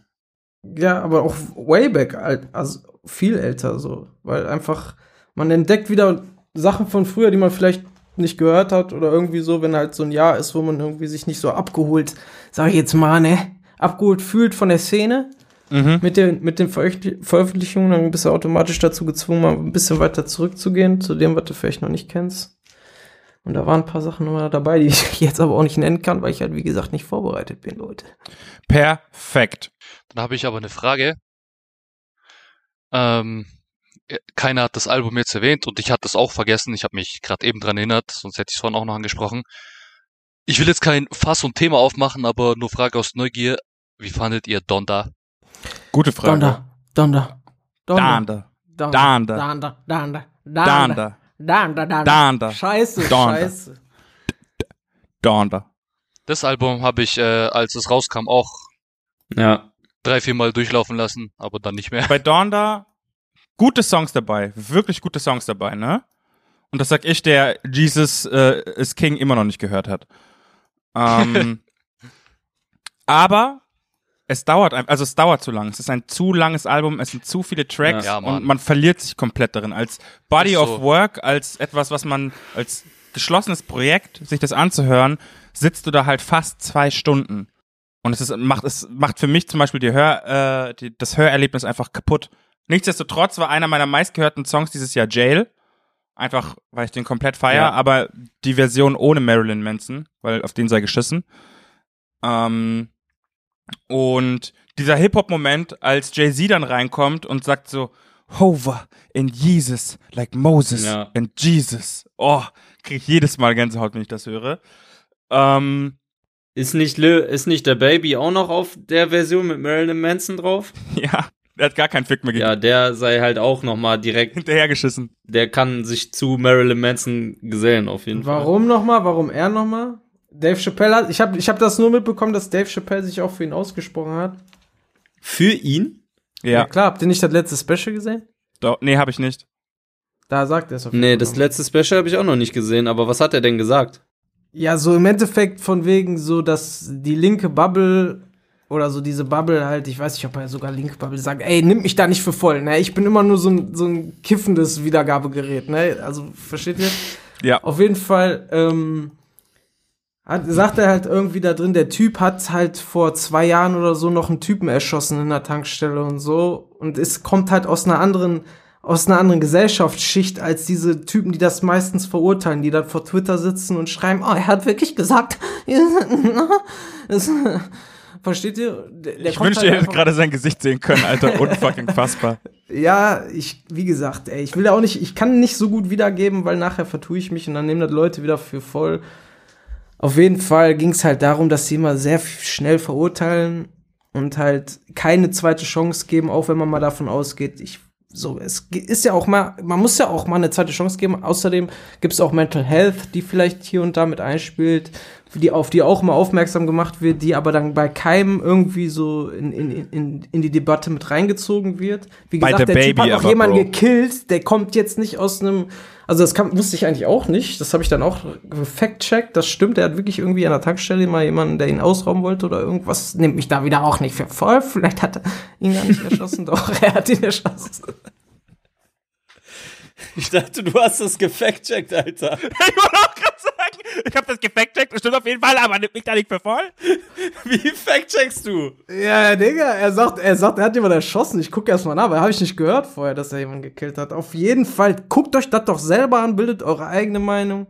Ja, aber auch way back, also viel älter so. Weil einfach, man entdeckt wieder Sachen von früher, die man vielleicht nicht gehört hat oder irgendwie so, wenn halt so ein Jahr ist, wo man irgendwie sich nicht so abgeholt, sag ich jetzt mal, ne, abgeholt fühlt von der Szene. Mhm. Mit den, mit den Veröffentlich- Veröffentlichungen, dann bist du automatisch dazu gezwungen, mal ein bisschen weiter zurückzugehen, zu dem, was du vielleicht noch nicht kennst. Und da waren ein paar Sachen nochmal dabei, die ich jetzt aber auch nicht nennen kann, weil ich halt, wie gesagt, nicht vorbereitet bin, Leute. Perfekt. Dann habe ich aber eine Frage. Ähm, äh, keiner hat das Album jetzt erwähnt und ich hatte es auch vergessen. Ich habe mich gerade eben dran erinnert, sonst hätte ich es vorhin auch noch angesprochen. Ich will jetzt kein Fass und Thema aufmachen, aber nur Frage aus Neugier. Wie fandet ihr Donda? Gute Frage. Donda, Donda, Donda. Donda. Dander. Dander. Dander. Dander. Dander. Dander. Dander. Scheiße, Dander. scheiße. Dander. Das Album habe ich, äh, als es rauskam, auch Ja. Drei, vier Mal durchlaufen lassen, aber dann nicht mehr. Bei Donda gute Songs dabei, wirklich gute Songs dabei, ne? Und das sag ich, der Jesus äh, is King immer noch nicht gehört hat. Ähm, aber es dauert, also es dauert zu lang. Es ist ein zu langes Album, es sind zu viele Tracks Ja, und man verliert sich komplett darin. Als Body Ist of so. Work, als etwas, was man als geschlossenes Projekt, sich das anzuhören, sitzt du da halt fast zwei Stunden. Und es ist, macht, es macht für mich zum Beispiel die Hör, äh, die, das Hörerlebnis einfach kaputt. Nichtsdestotrotz war einer meiner meistgehörten Songs dieses Jahr Jail. Einfach, weil ich den komplett feier, Ja. aber die Version ohne Marilyn Manson, weil auf den sei geschissen. Ähm, und dieser Hip-Hop-Moment, als Jay-Z dann reinkommt und sagt so, Hover in Jesus, like Moses Ja. in Jesus. Oh, krieg ich jedes Mal Gänsehaut, wenn ich das höre. Ähm, Ist nicht, Lil, ist nicht der Baby auch noch auf der Version mit Marilyn Manson drauf? ja, der hat gar keinen Fick mehr gegeben. Ja, der sei halt auch nochmal direkt, Hinterhergeschissen. der kann sich zu Marilyn Manson gesellen auf jeden Fall. Warum nochmal? Warum er nochmal? Dave Chappelle hat, ich habe ich hab das nur mitbekommen, dass Dave Chappelle sich auch für ihn ausgesprochen hat. Für ihn? Ja, Ja, klar, habt ihr nicht das letzte Special gesehen? doch, nee, habe ich nicht. Da sagt er es auf jeden Nee, Fall das nochmal. letzte Special habe ich auch noch nicht gesehen, aber was hat er denn gesagt? Ja, so im Endeffekt von wegen so, dass die linke Bubble oder so diese Bubble halt, ich weiß nicht, ob er sogar linke Bubble sagt, ey, nimm mich da nicht für voll, ne? Ich bin immer nur so ein, so ein kiffendes Wiedergabegerät, ne? Also, versteht ihr? Ja. Auf jeden Fall, ähm, hat, sagt er halt irgendwie da drin, der Typ hat halt vor zwei Jahren oder so noch einen Typen erschossen in der Tankstelle und so. Und es kommt halt aus einer anderen, aus einer anderen Gesellschaftsschicht als diese Typen, die das meistens verurteilen, die dann vor Twitter sitzen und schreiben, oh, er hat wirklich gesagt. Versteht ihr? Der, der Ich wünschte, halt ihr hättet gerade sein Gesicht sehen können, Alter. Unfucking fassbar. ja, ich, wie gesagt, ey, ich will ja auch nicht, ich kann nicht so gut wiedergeben, weil nachher vertue ich mich und dann nehmen das Leute wieder für voll. Auf jeden Fall ging es halt darum, dass sie immer sehr schnell verurteilen und halt keine zweite Chance geben, auch wenn man mal davon ausgeht, ich so, es ist ja auch mal, man muss ja auch mal eine zweite Chance geben. Außerdem gibt es auch Mental Health, die vielleicht hier und da mit einspielt, die, auf die auch mal aufmerksam gemacht wird, die aber dann bei keinem irgendwie so in, in, in, in die Debatte mit reingezogen wird. Wie gesagt, der Typ Baby hat auch aber, jemanden Bro. gekillt, der kommt jetzt nicht aus einem, also das kam, wusste ich eigentlich auch nicht, das habe ich dann auch fact-checkt, das stimmt, er hat wirklich irgendwie an der Tankstelle mal jemanden, der ihn ausrauben wollte oder irgendwas, nimmt mich da wieder auch nicht für voll, vielleicht hat er ihn gar nicht erschossen, doch, er hat ihn erschossen. Ich dachte, du hast das gefact-checkt, Alter. ich sagen, ich habe das gefact-checkt, das stimmt auf jeden Fall, aber nimmt mich da nicht für voll. Wie fact-checkst du? Ja, Digga, er sagt, er sagt, er hat jemanden erschossen. Ich gucke erst mal nach, weil habe ich nicht gehört vorher, dass er jemanden gekillt hat. Auf jeden Fall, guckt euch das doch selber an, bildet eure eigene Meinung.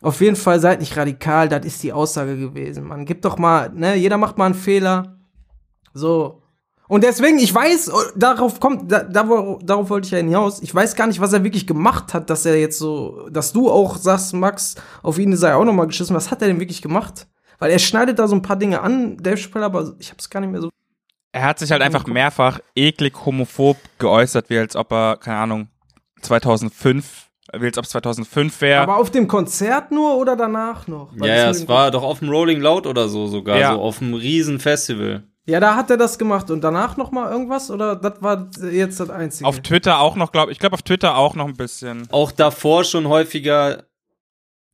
Auf jeden Fall seid nicht radikal, das ist die Aussage gewesen. Man gibt doch mal, ne, jeder macht mal einen Fehler. So. Und deswegen, ich weiß, oh, darauf kommt, da, darauf wollte ich ja hinaus. Ich weiß gar nicht, was er wirklich gemacht hat, dass er jetzt so, dass du auch sagst, Max, auf ihn sei auch nochmal geschissen. Was hat er denn wirklich gemacht? Weil er schneidet da so ein paar Dinge an, Dave Chappelle, aber ich hab's gar nicht mehr so. Er hat sich halt einfach mehrfach eklig homophob geäußert, wie als ob er, keine Ahnung, 2005, wie als ob es 2005 wäre. Aber auf dem Konzert nur oder danach noch? Weil Ja, ja, es war doch auf dem Rolling Loud oder so sogar, Ja. so auf einem riesen Festival. Ja, da hat er das gemacht und danach noch mal irgendwas oder das war jetzt das einzige? Auf Twitter auch noch, glaube ich, glaube auf Twitter auch noch ein bisschen. Auch davor schon häufiger,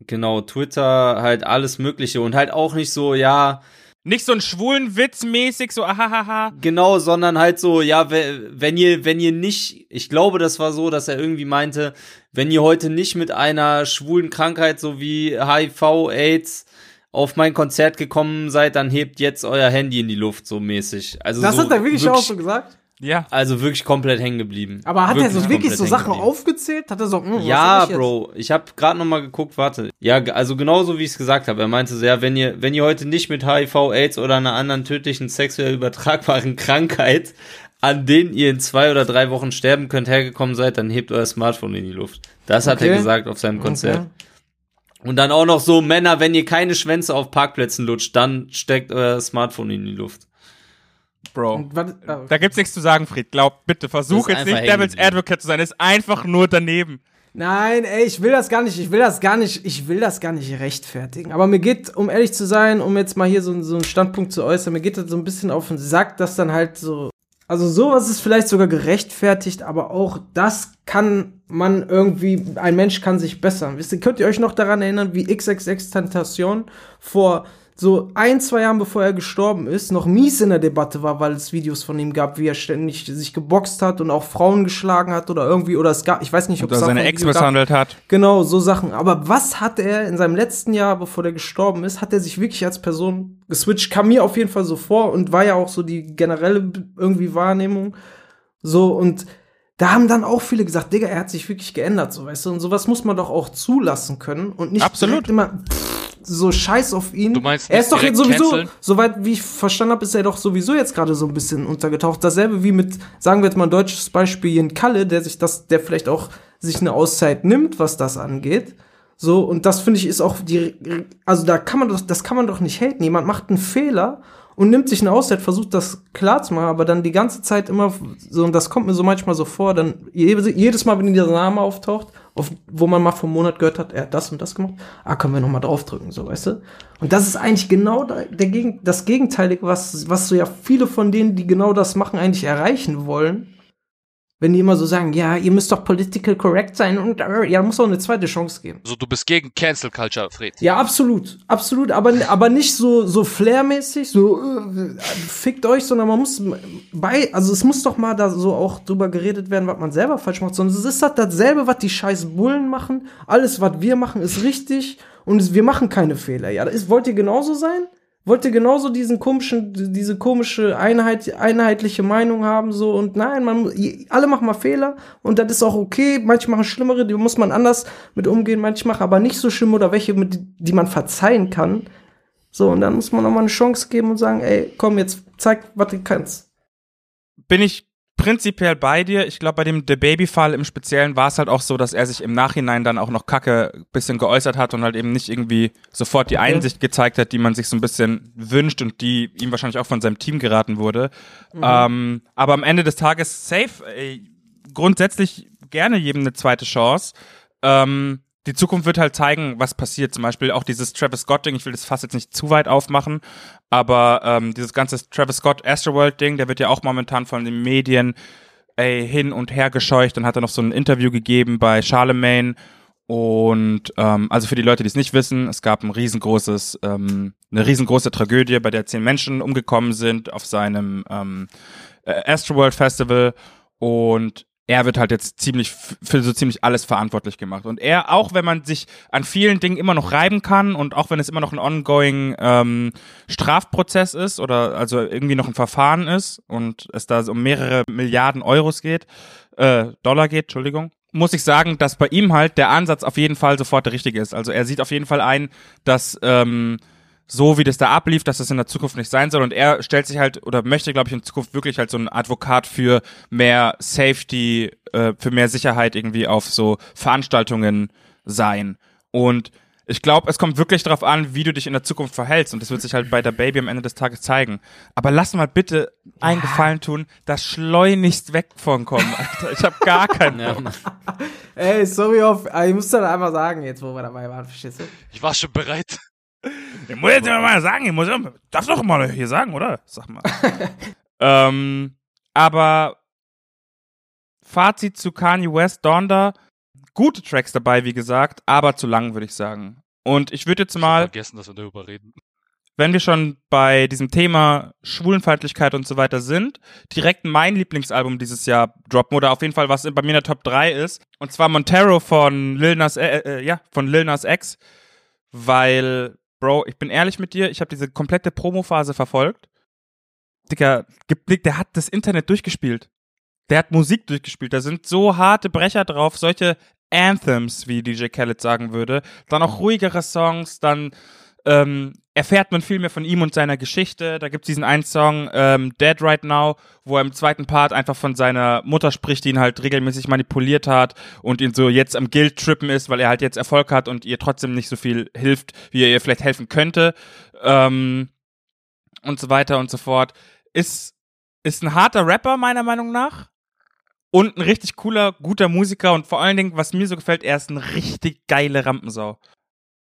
genau, Twitter, halt alles Mögliche und halt auch nicht so, ja, Nicht so ein schwulen Witz mäßig, so ahahaha. Genau, sondern halt so, ja, we- wenn ihr, wenn ihr nicht, ich glaube, das war so, dass er irgendwie meinte, wenn ihr heute nicht mit einer schwulen Krankheit so wie HIV, AIDS auf mein Konzert gekommen seid, dann hebt jetzt euer Handy in die Luft, so mäßig. Also das so, hat er wirklich, auch so gesagt? Ja. Also wirklich komplett hängen geblieben. Aber hat er so wirklich so Sachen aufgezählt? Hat er so, hm, was Ja, ich? Bro, ich habe gerade noch mal geguckt, warte. Ja, also genauso wie ich es gesagt habe. Er meinte so, ja, wenn ihr wenn ihr heute nicht mit HIV, AIDS oder einer anderen tödlichen sexuell übertragbaren Krankheit, an denen ihr in zwei oder drei Wochen sterben könnt, hergekommen seid, dann hebt euer Smartphone in die Luft. Das hat Okay. er gesagt auf seinem Konzert. Okay. Und dann auch noch so, Männer, wenn ihr keine Schwänze auf Parkplätzen lutscht, dann steckt euer Smartphone in die Luft. Bro. Was- ah, Da gibt's nichts zu sagen, Fried. Glaub, bitte, versuch jetzt nicht Devil's. Advocate zu sein. Ist einfach nur daneben. Nein, ey, ich will das gar nicht, ich will das gar nicht, ich will das gar nicht rechtfertigen. Aber mir geht, um ehrlich zu sein, um jetzt mal hier so, so einen Standpunkt zu äußern, mir geht das so ein bisschen auf den Sack, dass dann halt so, also sowas ist vielleicht sogar gerechtfertigt, aber auch das kann man irgendwie, ein Mensch kann sich bessern. Wisst ihr, könnt ihr euch noch daran erinnern, wie XXX Tentation vor so ein, zwei Jahren bevor er gestorben ist, noch mies in der Debatte war, weil es Videos von ihm gab, wie er ständig sich geboxt hat und auch Frauen geschlagen hat oder irgendwie, oder es gab, ich weiß nicht, ob es seine Ex misshandelt hat. Genau, so Sachen. Aber was hat er in seinem letzten Jahr, bevor der gestorben ist, hat er sich wirklich als Person geswitcht? Kam mir auf jeden Fall so vor und war ja auch so die generelle irgendwie Wahrnehmung. So, und da haben dann auch viele gesagt, Digga, er hat sich wirklich geändert, so weißt du. Und sowas muss man doch auch zulassen können und nicht Absolut. immer pff, so scheiß auf ihn. Du meinst er ist doch jetzt sowieso, canceln? soweit wie ich verstanden habe, ist er doch sowieso jetzt gerade so ein bisschen untergetaucht. Dasselbe wie mit, sagen wir jetzt mal ein deutsches Beispiel, Jen Kalle, der sich das, der vielleicht auch sich eine Auszeit nimmt, was das angeht. So, und das finde ich ist auch die, also da kann man doch, das kann man doch nicht haten. Jemand macht einen Fehler und nimmt sich eine Auszeit, versucht das klar zu machen, aber dann die ganze Zeit immer so, und das kommt mir so manchmal so vor, dann je- jedes Mal, wenn dieser Name auftaucht, auf, wo man mal vom Monat gehört hat, er hat das und das gemacht, ah, können wir noch mal draufdrücken, so, weißt du? Und das ist eigentlich genau der, Gegen- das Gegenteilige, was, was so ja viele von denen, die genau das machen, eigentlich erreichen wollen. Wenn die immer so sagen, ja, ihr müsst doch political correct sein und äh, ja, muss auch eine zweite Chance geben. Also du bist gegen Cancel Culture, Fred. Ja, absolut, absolut, aber, aber nicht so, so flairmäßig, so äh, fickt euch, sondern man muss bei, also es muss doch mal da so auch drüber geredet werden, was man selber falsch macht, es ist halt dasselbe, was die scheiß Bullen machen, alles, was wir machen, ist richtig und wir machen keine Fehler. Ja, das ist, wollt ihr genauso sein? Wollt ihr genauso diesen komischen, diese komische Einheit, einheitliche Meinung haben, so und nein, man, alle machen mal Fehler und das ist auch okay. Manche machen schlimmere, die muss man anders mit umgehen, manche machen aber nicht so schlimm oder welche, mit, die man verzeihen kann. So, und dann muss man noch mal eine Chance geben und sagen, ey, komm, jetzt zeig, was du kannst. bin ich prinzipiell bei dir. Ich glaube, bei dem The Baby-Fall im Speziellen war es halt auch so, dass er sich im Nachhinein dann auch noch kacke ein bisschen geäußert hat und halt eben nicht irgendwie sofort die Einsicht gezeigt hat, die man sich so ein bisschen wünscht und die ihm wahrscheinlich auch von seinem Team geraten wurde. Ähm, aber am Ende des Tages safe, ey, grundsätzlich gerne jedem eine zweite Chance. Ähm, die Zukunft wird halt zeigen, was passiert. Zum Beispiel auch dieses Travis Scott-Ding. Ich will das fast jetzt nicht zu weit aufmachen, aber ähm, dieses ganze Travis Scott Astroworld-Ding, der wird ja auch momentan von den Medien ey, hin und her gescheucht. Dann hat er noch so ein Interview gegeben bei Charlemagne. Und ähm, also für die Leute, die es nicht wissen, es gab ein riesengroßes, ähm, eine riesengroße Tragödie, bei der zehn Menschen umgekommen sind auf seinem ähm, äh, Astroworld Festival. Und er wird halt jetzt ziemlich für so ziemlich alles verantwortlich gemacht. Und er, auch wenn man sich an vielen Dingen immer noch reiben kann und auch wenn es immer noch ein ongoing ähm, Strafprozess ist oder also irgendwie noch ein Verfahren ist und es da um mehrere Milliarden Euros geht, äh, Dollar geht, Entschuldigung, muss ich sagen, dass bei ihm halt der Ansatz auf jeden Fall sofort der richtige ist. Also er sieht auf jeden Fall ein, dass ähm, so wie das da ablief, dass das in der Zukunft nicht sein soll. Und er stellt sich halt oder möchte, glaube ich, in Zukunft wirklich halt so ein Advokat für mehr Safety, äh, für mehr Sicherheit irgendwie auf so Veranstaltungen sein. Und ich glaube, es kommt wirklich darauf an, wie du dich in der Zukunft verhältst. Und das wird sich halt bei der Baby am Ende des Tages zeigen. Aber lass mal bitte einen Gefallen tun, das schleunigst weg von kommen, Alter. Ich habe gar keinen Ja. Bock. Ey, sorry auf, ich muss dann einmal sagen, jetzt wo wir dabei waren, verstehst du? Ich war schon bereit. Ich muss jetzt mal sagen, ich muss, darfst doch mal hier sagen, oder? Sag mal. ähm, aber Fazit zu Kanye West, Donda, gute Tracks dabei, wie gesagt, aber zu lang, würde ich sagen. Und ich würde jetzt Ich hab mal, vergessen, dass wir darüber reden. wenn wir schon bei diesem Thema Schwulenfeindlichkeit und so weiter sind, direkt mein Lieblingsalbum dieses Jahr droppen oder auf jeden Fall was bei mir in der Top 3 ist. Und zwar Montero von Lil Nas, äh, äh, ja, von Lil Nas X, weil, Bro, ich bin ehrlich mit dir, ich habe diese komplette Promophase verfolgt. Digga, geblickt, der hat das Internet durchgespielt. Der hat Musik durchgespielt. Da sind so harte Brecher drauf, solche Anthems, wie DJ Khaled sagen würde. Dann auch ruhigere Songs, dann ähm, erfährt man viel mehr von ihm und seiner Geschichte. Da gibt's diesen einen Song, ähm, Dead Right Now, wo er im zweiten Part einfach von seiner Mutter spricht, die ihn halt regelmäßig manipuliert hat und ihn so jetzt am Guilt-Trippen ist, weil er halt jetzt Erfolg hat und ihr trotzdem nicht so viel hilft, wie er ihr vielleicht helfen könnte. Ähm, und so weiter und so fort. Ist ist ein harter Rapper, meiner Meinung nach. Und ein richtig cooler, guter Musiker. Und vor allen Dingen, was mir so gefällt, er ist eine richtig geile Rampensau.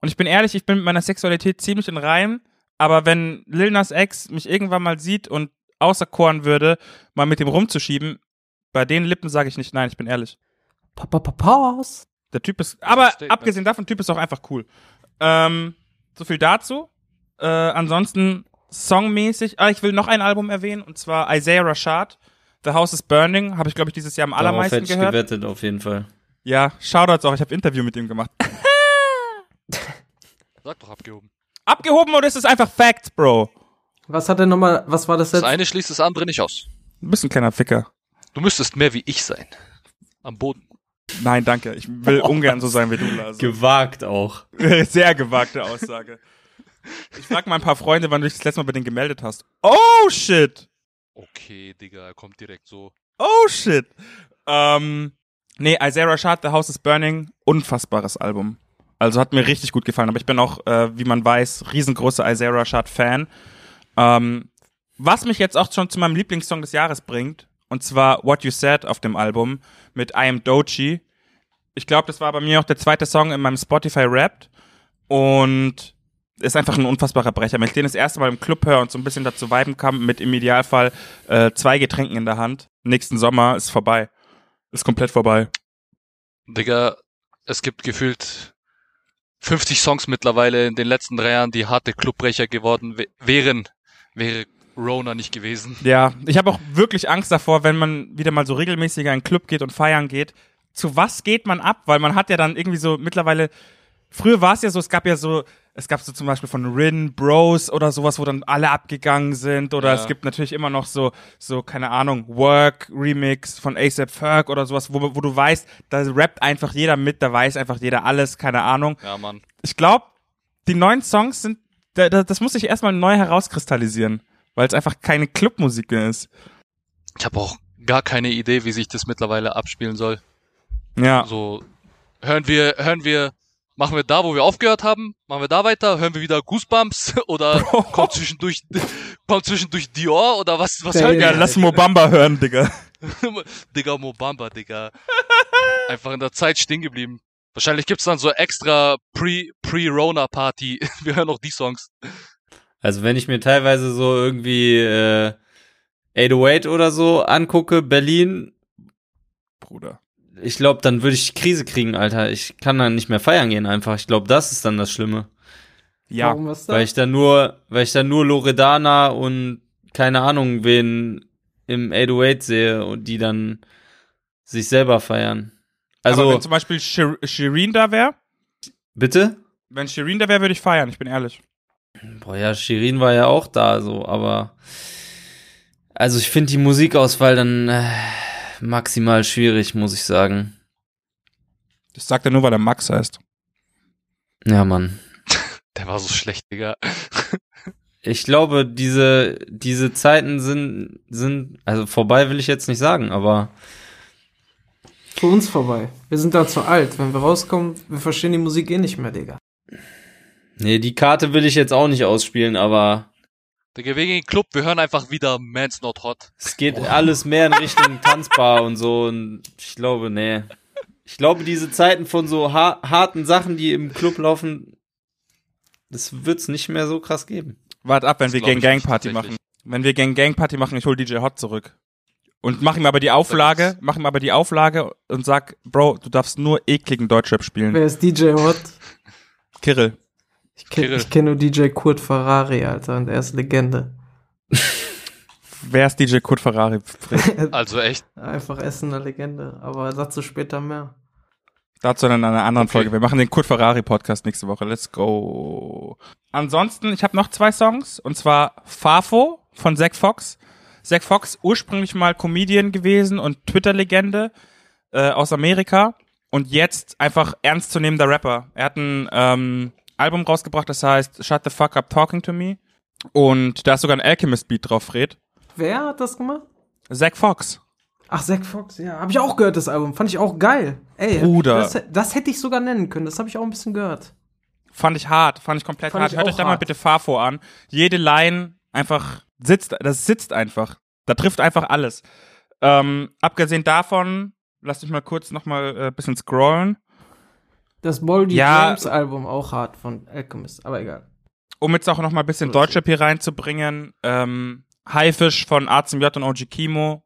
Und ich bin ehrlich, ich bin mit meiner Sexualität ziemlich in Reim. Aber wenn Lil Nas X mich irgendwann mal sieht und auserkoren würde, mal mit dem rumzuschieben, bei den Lippen sage ich nicht nein, ich bin ehrlich. Pa, pa, pa, Pause. Der Typ ist, aber Statement. abgesehen davon, der Typ ist auch einfach cool. Ähm, so viel dazu. Äh, ansonsten songmäßig, ah, ich will noch ein Album erwähnen und zwar Isaiah Rashad. The House is Burning, habe ich glaube ich dieses Jahr am Darauf allermeisten hätte ich gehört. gewettet, auf jeden Fall. Ja, Shoutouts auch, ich habe Interview mit ihm gemacht. Sag doch abgehoben. Abgehoben oder ist es einfach Fact, Bro? Was hat er nochmal, was war das Das jetzt? eine schließt das andere nicht aus. Du bist ein kleiner Ficker. Du müsstest mehr wie ich sein. Am Boden. Nein, danke. Ich will ungern so sein wie du, Lars. Gewagt auch. Sehr gewagte Aussage. Ich frag mal ein paar Freunde, wann du dich das letzte Mal bei denen gemeldet hast. Oh shit! Okay, Digga, er kommt direkt so. Oh shit! Ähm, nee, Isaiah Rashad, The House is Burning, unfassbares Album. Also hat mir richtig gut gefallen. Aber ich bin auch, äh, wie man weiß, riesengroßer Isaiah Rashad-Fan. Ähm, was mich jetzt auch schon zu meinem Lieblingssong des Jahres bringt, und zwar What You Said auf dem Album mit I Am Dochi. Ich glaube, das war bei mir auch der zweite Song in meinem Spotify Wrapped und ist einfach ein unfassbarer Brecher. Wenn ich den das erste Mal im Club höre und so ein bisschen dazu viben kann, mit im Idealfall äh, zwei Getränken in der Hand, nächsten Sommer ist vorbei. Ist komplett vorbei. Digga, es gibt gefühlt 50 Songs mittlerweile in den letzten drei Jahren, die harte Clubbrecher geworden wä- wären, wäre Rona nicht gewesen. Ja, ich habe auch wirklich Angst davor, wenn man wieder mal so regelmäßiger in einen Club geht und feiern geht. Zu was geht man ab? Weil man hat ja dann irgendwie so mittlerweile. Früher war es ja so, es gab ja so, es gab so zum Beispiel von Rin, Bros oder sowas, wo dann alle abgegangen sind. Oder Ja. es gibt natürlich immer noch so, so, keine Ahnung, Work, Remix von ASAP Ferg oder sowas, wo, wo du weißt, da rappt einfach jeder mit, da weiß einfach jeder alles, keine Ahnung. Ja, Mann. Ich glaube, die neuen Songs sind, da, da, das muss sich erstmal neu herauskristallisieren, weil es einfach keine Clubmusik mehr ist. Ich habe auch gar keine Idee, wie sich das mittlerweile abspielen soll. Ja. So, hören wir, hören wir, machen wir da, wo wir aufgehört haben, machen wir da weiter, hören wir wieder Goosebumps oder kommt zwischendurch, kommt zwischendurch Dior oder was, was Ja, hören Ja, wir? lass Mobamba hören, Digga. Digga, Mobamba, Digga. Einfach in der Zeit stehen geblieben. Wahrscheinlich gibt's dann so extra Pre, Pre-Rona-Party. Wir hören noch die Songs. Also wenn ich mir teilweise so irgendwie äh, 808 oder so angucke, Berlin, Bruder. Ich glaube, dann würde ich Krise kriegen, Alter. Ich kann dann nicht mehr feiern gehen einfach. Ich glaube, das ist dann das Schlimme. Ja. Warum was da? Weil ich dann nur, weil ich dann nur Loredana und keine Ahnung wen im 808 sehe und die dann sich selber feiern. Also, Also, wenn zum Beispiel Shir Shirin da wäre, bitte? wenn Shirin da wäre, würde ich feiern, ich bin ehrlich. Boah, ja, Shirin war ja auch da, so, aber also ich finde die Musikauswahl dann äh, maximal schwierig, muss ich sagen. Das sagt er nur, weil er Max heißt. Ja, Mann. Der war so schlecht, Digga. Ich glaube, diese, diese Zeiten sind, sind, also vorbei will ich jetzt nicht sagen, aber Für uns vorbei. Wir sind da zu alt. Wenn wir rauskommen, wir verstehen die Musik eh nicht mehr, Digga. nee, die Karte will ich jetzt auch nicht ausspielen, aber In den Club, wir hören einfach wieder Man's Not Hot. es geht alles mehr in Richtung Tanzbar und so und ich glaube, nee. Ich glaube, diese Zeiten von so ha harten Sachen, die im Club laufen, das wird's nicht mehr so krass geben. Wart ab, wenn Das wir Gang Gang Party machen. Wenn wir Gang Gang Party machen, ich hol DJ Hot zurück. Und mach ihm aber die Auflage, mach ihm aber die Auflage und sag, Bro, du darfst nur ekligen Deutschrap spielen. Wer ist DJ Hot? Kirill. Ich kenne kenn nur DJ Kurt Ferrari, Alter, und er ist Legende. Wer ist DJ Kurt Ferrari? Also echt. Einfach Essener Legende, aber dazu später mehr. Dazu dann in einer anderen Okay. Folge. Wir machen den Kurt Ferrari Podcast nächste Woche. Let's go. Ansonsten, ich habe noch zwei Songs und zwar Fafo von Zack Fox. Zack Fox ursprünglich mal Comedian gewesen und Twitter-Legende äh, aus Amerika und jetzt einfach ernstzunehmender Rapper. Er hat ein ähm, Album rausgebracht, das heißt Shut the Fuck Up Talking to Me und da ist sogar ein Alchemist Beat drauf, Fred. Wer hat das gemacht? Zack Fox. Ach, Zack Fox, ja. Habe ich auch gehört, das Album. Fand ich auch geil. Ey, Bruder. Das, das hätte ich sogar nennen können. Das habe ich auch ein bisschen gehört. Fand ich hart, fand ich komplett Fand hart. ich Hört euch da mal bitte Fafo an. Jede Line einfach sitzt, das sitzt einfach. Da trifft einfach alles. Ähm, abgesehen davon, lass mich mal kurz noch mal äh, bisschen scrollen. Das Moldy Ja. James Album auch hart von Alchemist, aber egal. Um jetzt auch noch mal ein bisschen Deutschrap hier reinzubringen, ähm, Haifisch von A zum J und OG Kimo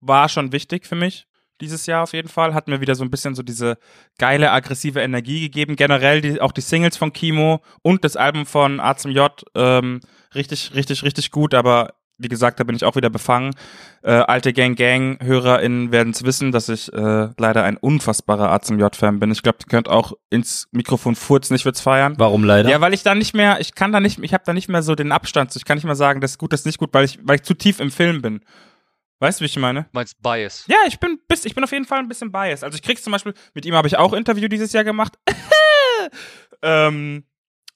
war schon wichtig für mich dieses Jahr auf jeden Fall. Hat mir wieder so ein bisschen so diese geile, aggressive Energie gegeben. Generell die, auch die Singles von Kimo und das Album von A zum J ähm, richtig, richtig, richtig gut, aber wie gesagt, da bin ich auch wieder befangen. Äh, alte Gang Gang HörerInnen werden es wissen, dass ich äh, leider ein unfassbarer A zum J Fan bin. Ich glaube, ihr könnt auch ins Mikrofon furzen, ich würde es feiern. Warum leider? Ja, weil ich da nicht mehr, ich kann da nicht, ich habe da nicht mehr so den Abstand. zu. Ich kann nicht mehr sagen, das ist gut, das ist nicht gut, weil ich, weil ich zu tief im Film bin. Weißt du, wie ich meine? Du meinst Bias. Ja, ich bin, bis, ich bin auf jeden Fall ein bisschen biased. Also ich krieg's zum Beispiel, mit ihm habe ich auch Interview dieses Jahr gemacht. ähm,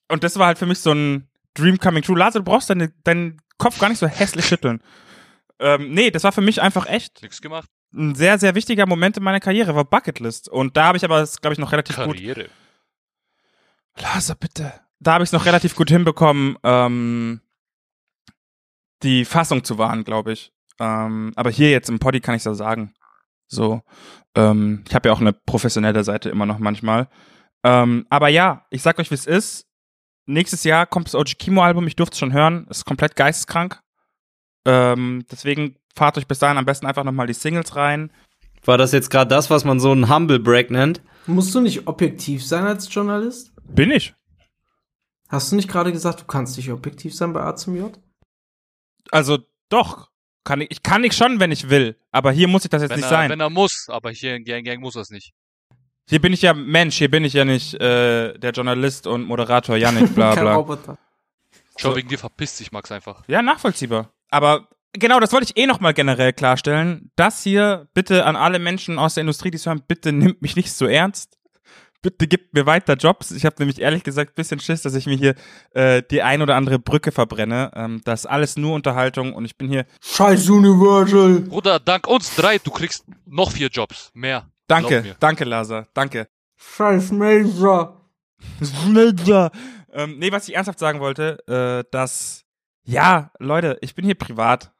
und das war halt für mich so ein Dream coming true. Lase, du brauchst deine, deinen Kopf gar nicht so hässlich schütteln. Ähm, nee, das war für mich einfach echt Nix gemacht. ein sehr, sehr wichtiger Moment in meiner Karriere, war Bucketlist. Und da habe ich aber, glaube ich, noch relativ gut Karriere. Laser, bitte. Da habe ich es noch relativ gut hinbekommen, ähm, die Fassung zu wahren, glaube ich. Ähm, aber hier jetzt im Poddy kann ich das sagen. So, ähm, ich habe ja auch eine professionelle Seite immer noch manchmal. Ähm, aber ja, ich sag euch, wie es ist. Nächstes Jahr kommt das OG Kimo Album. Ich durfte es schon hören. Ist komplett geisteskrank. Ähm, deswegen fahrt euch bis dahin am besten einfach nochmal die Singles rein. War das jetzt gerade das, was man so einen Humble Break nennt? Musst du nicht objektiv sein als Journalist? Bin ich. Hast du nicht gerade gesagt, du kannst nicht objektiv sein bei A zum J? Also doch. Kann ich, ich kann ich schon, wenn ich will. Aber hier muss ich das jetzt Wenn nicht er, sein. wenn er muss, aber hier in Gang Gang muss er es nicht. Hier bin ich ja Mensch, hier bin ich ja nicht äh, der Journalist und Moderator Yannick, bla Kein bla. Roboter. Schon So. wegen dir verpisst sich Max einfach. Ja, nachvollziehbar. Aber genau, das wollte ich eh nochmal generell klarstellen. Das hier, bitte an alle Menschen aus der Industrie, die es hören, bitte nimmt mich nicht so ernst. Bitte gibt mir weiter Jobs. Ich habe nämlich ehrlich gesagt ein bisschen Schiss, dass ich mir hier äh, die ein oder andere Brücke verbrenne. Ähm, das ist alles nur Unterhaltung und ich bin hier. Scheiß Universal. Bruder, dank uns drei, du kriegst noch vier Jobs. Mehr. Danke, danke, Laser. Danke. Scheiß Major. ähm, nee, was ich ernsthaft sagen wollte, äh, dass, ja, Leute, ich bin hier privat.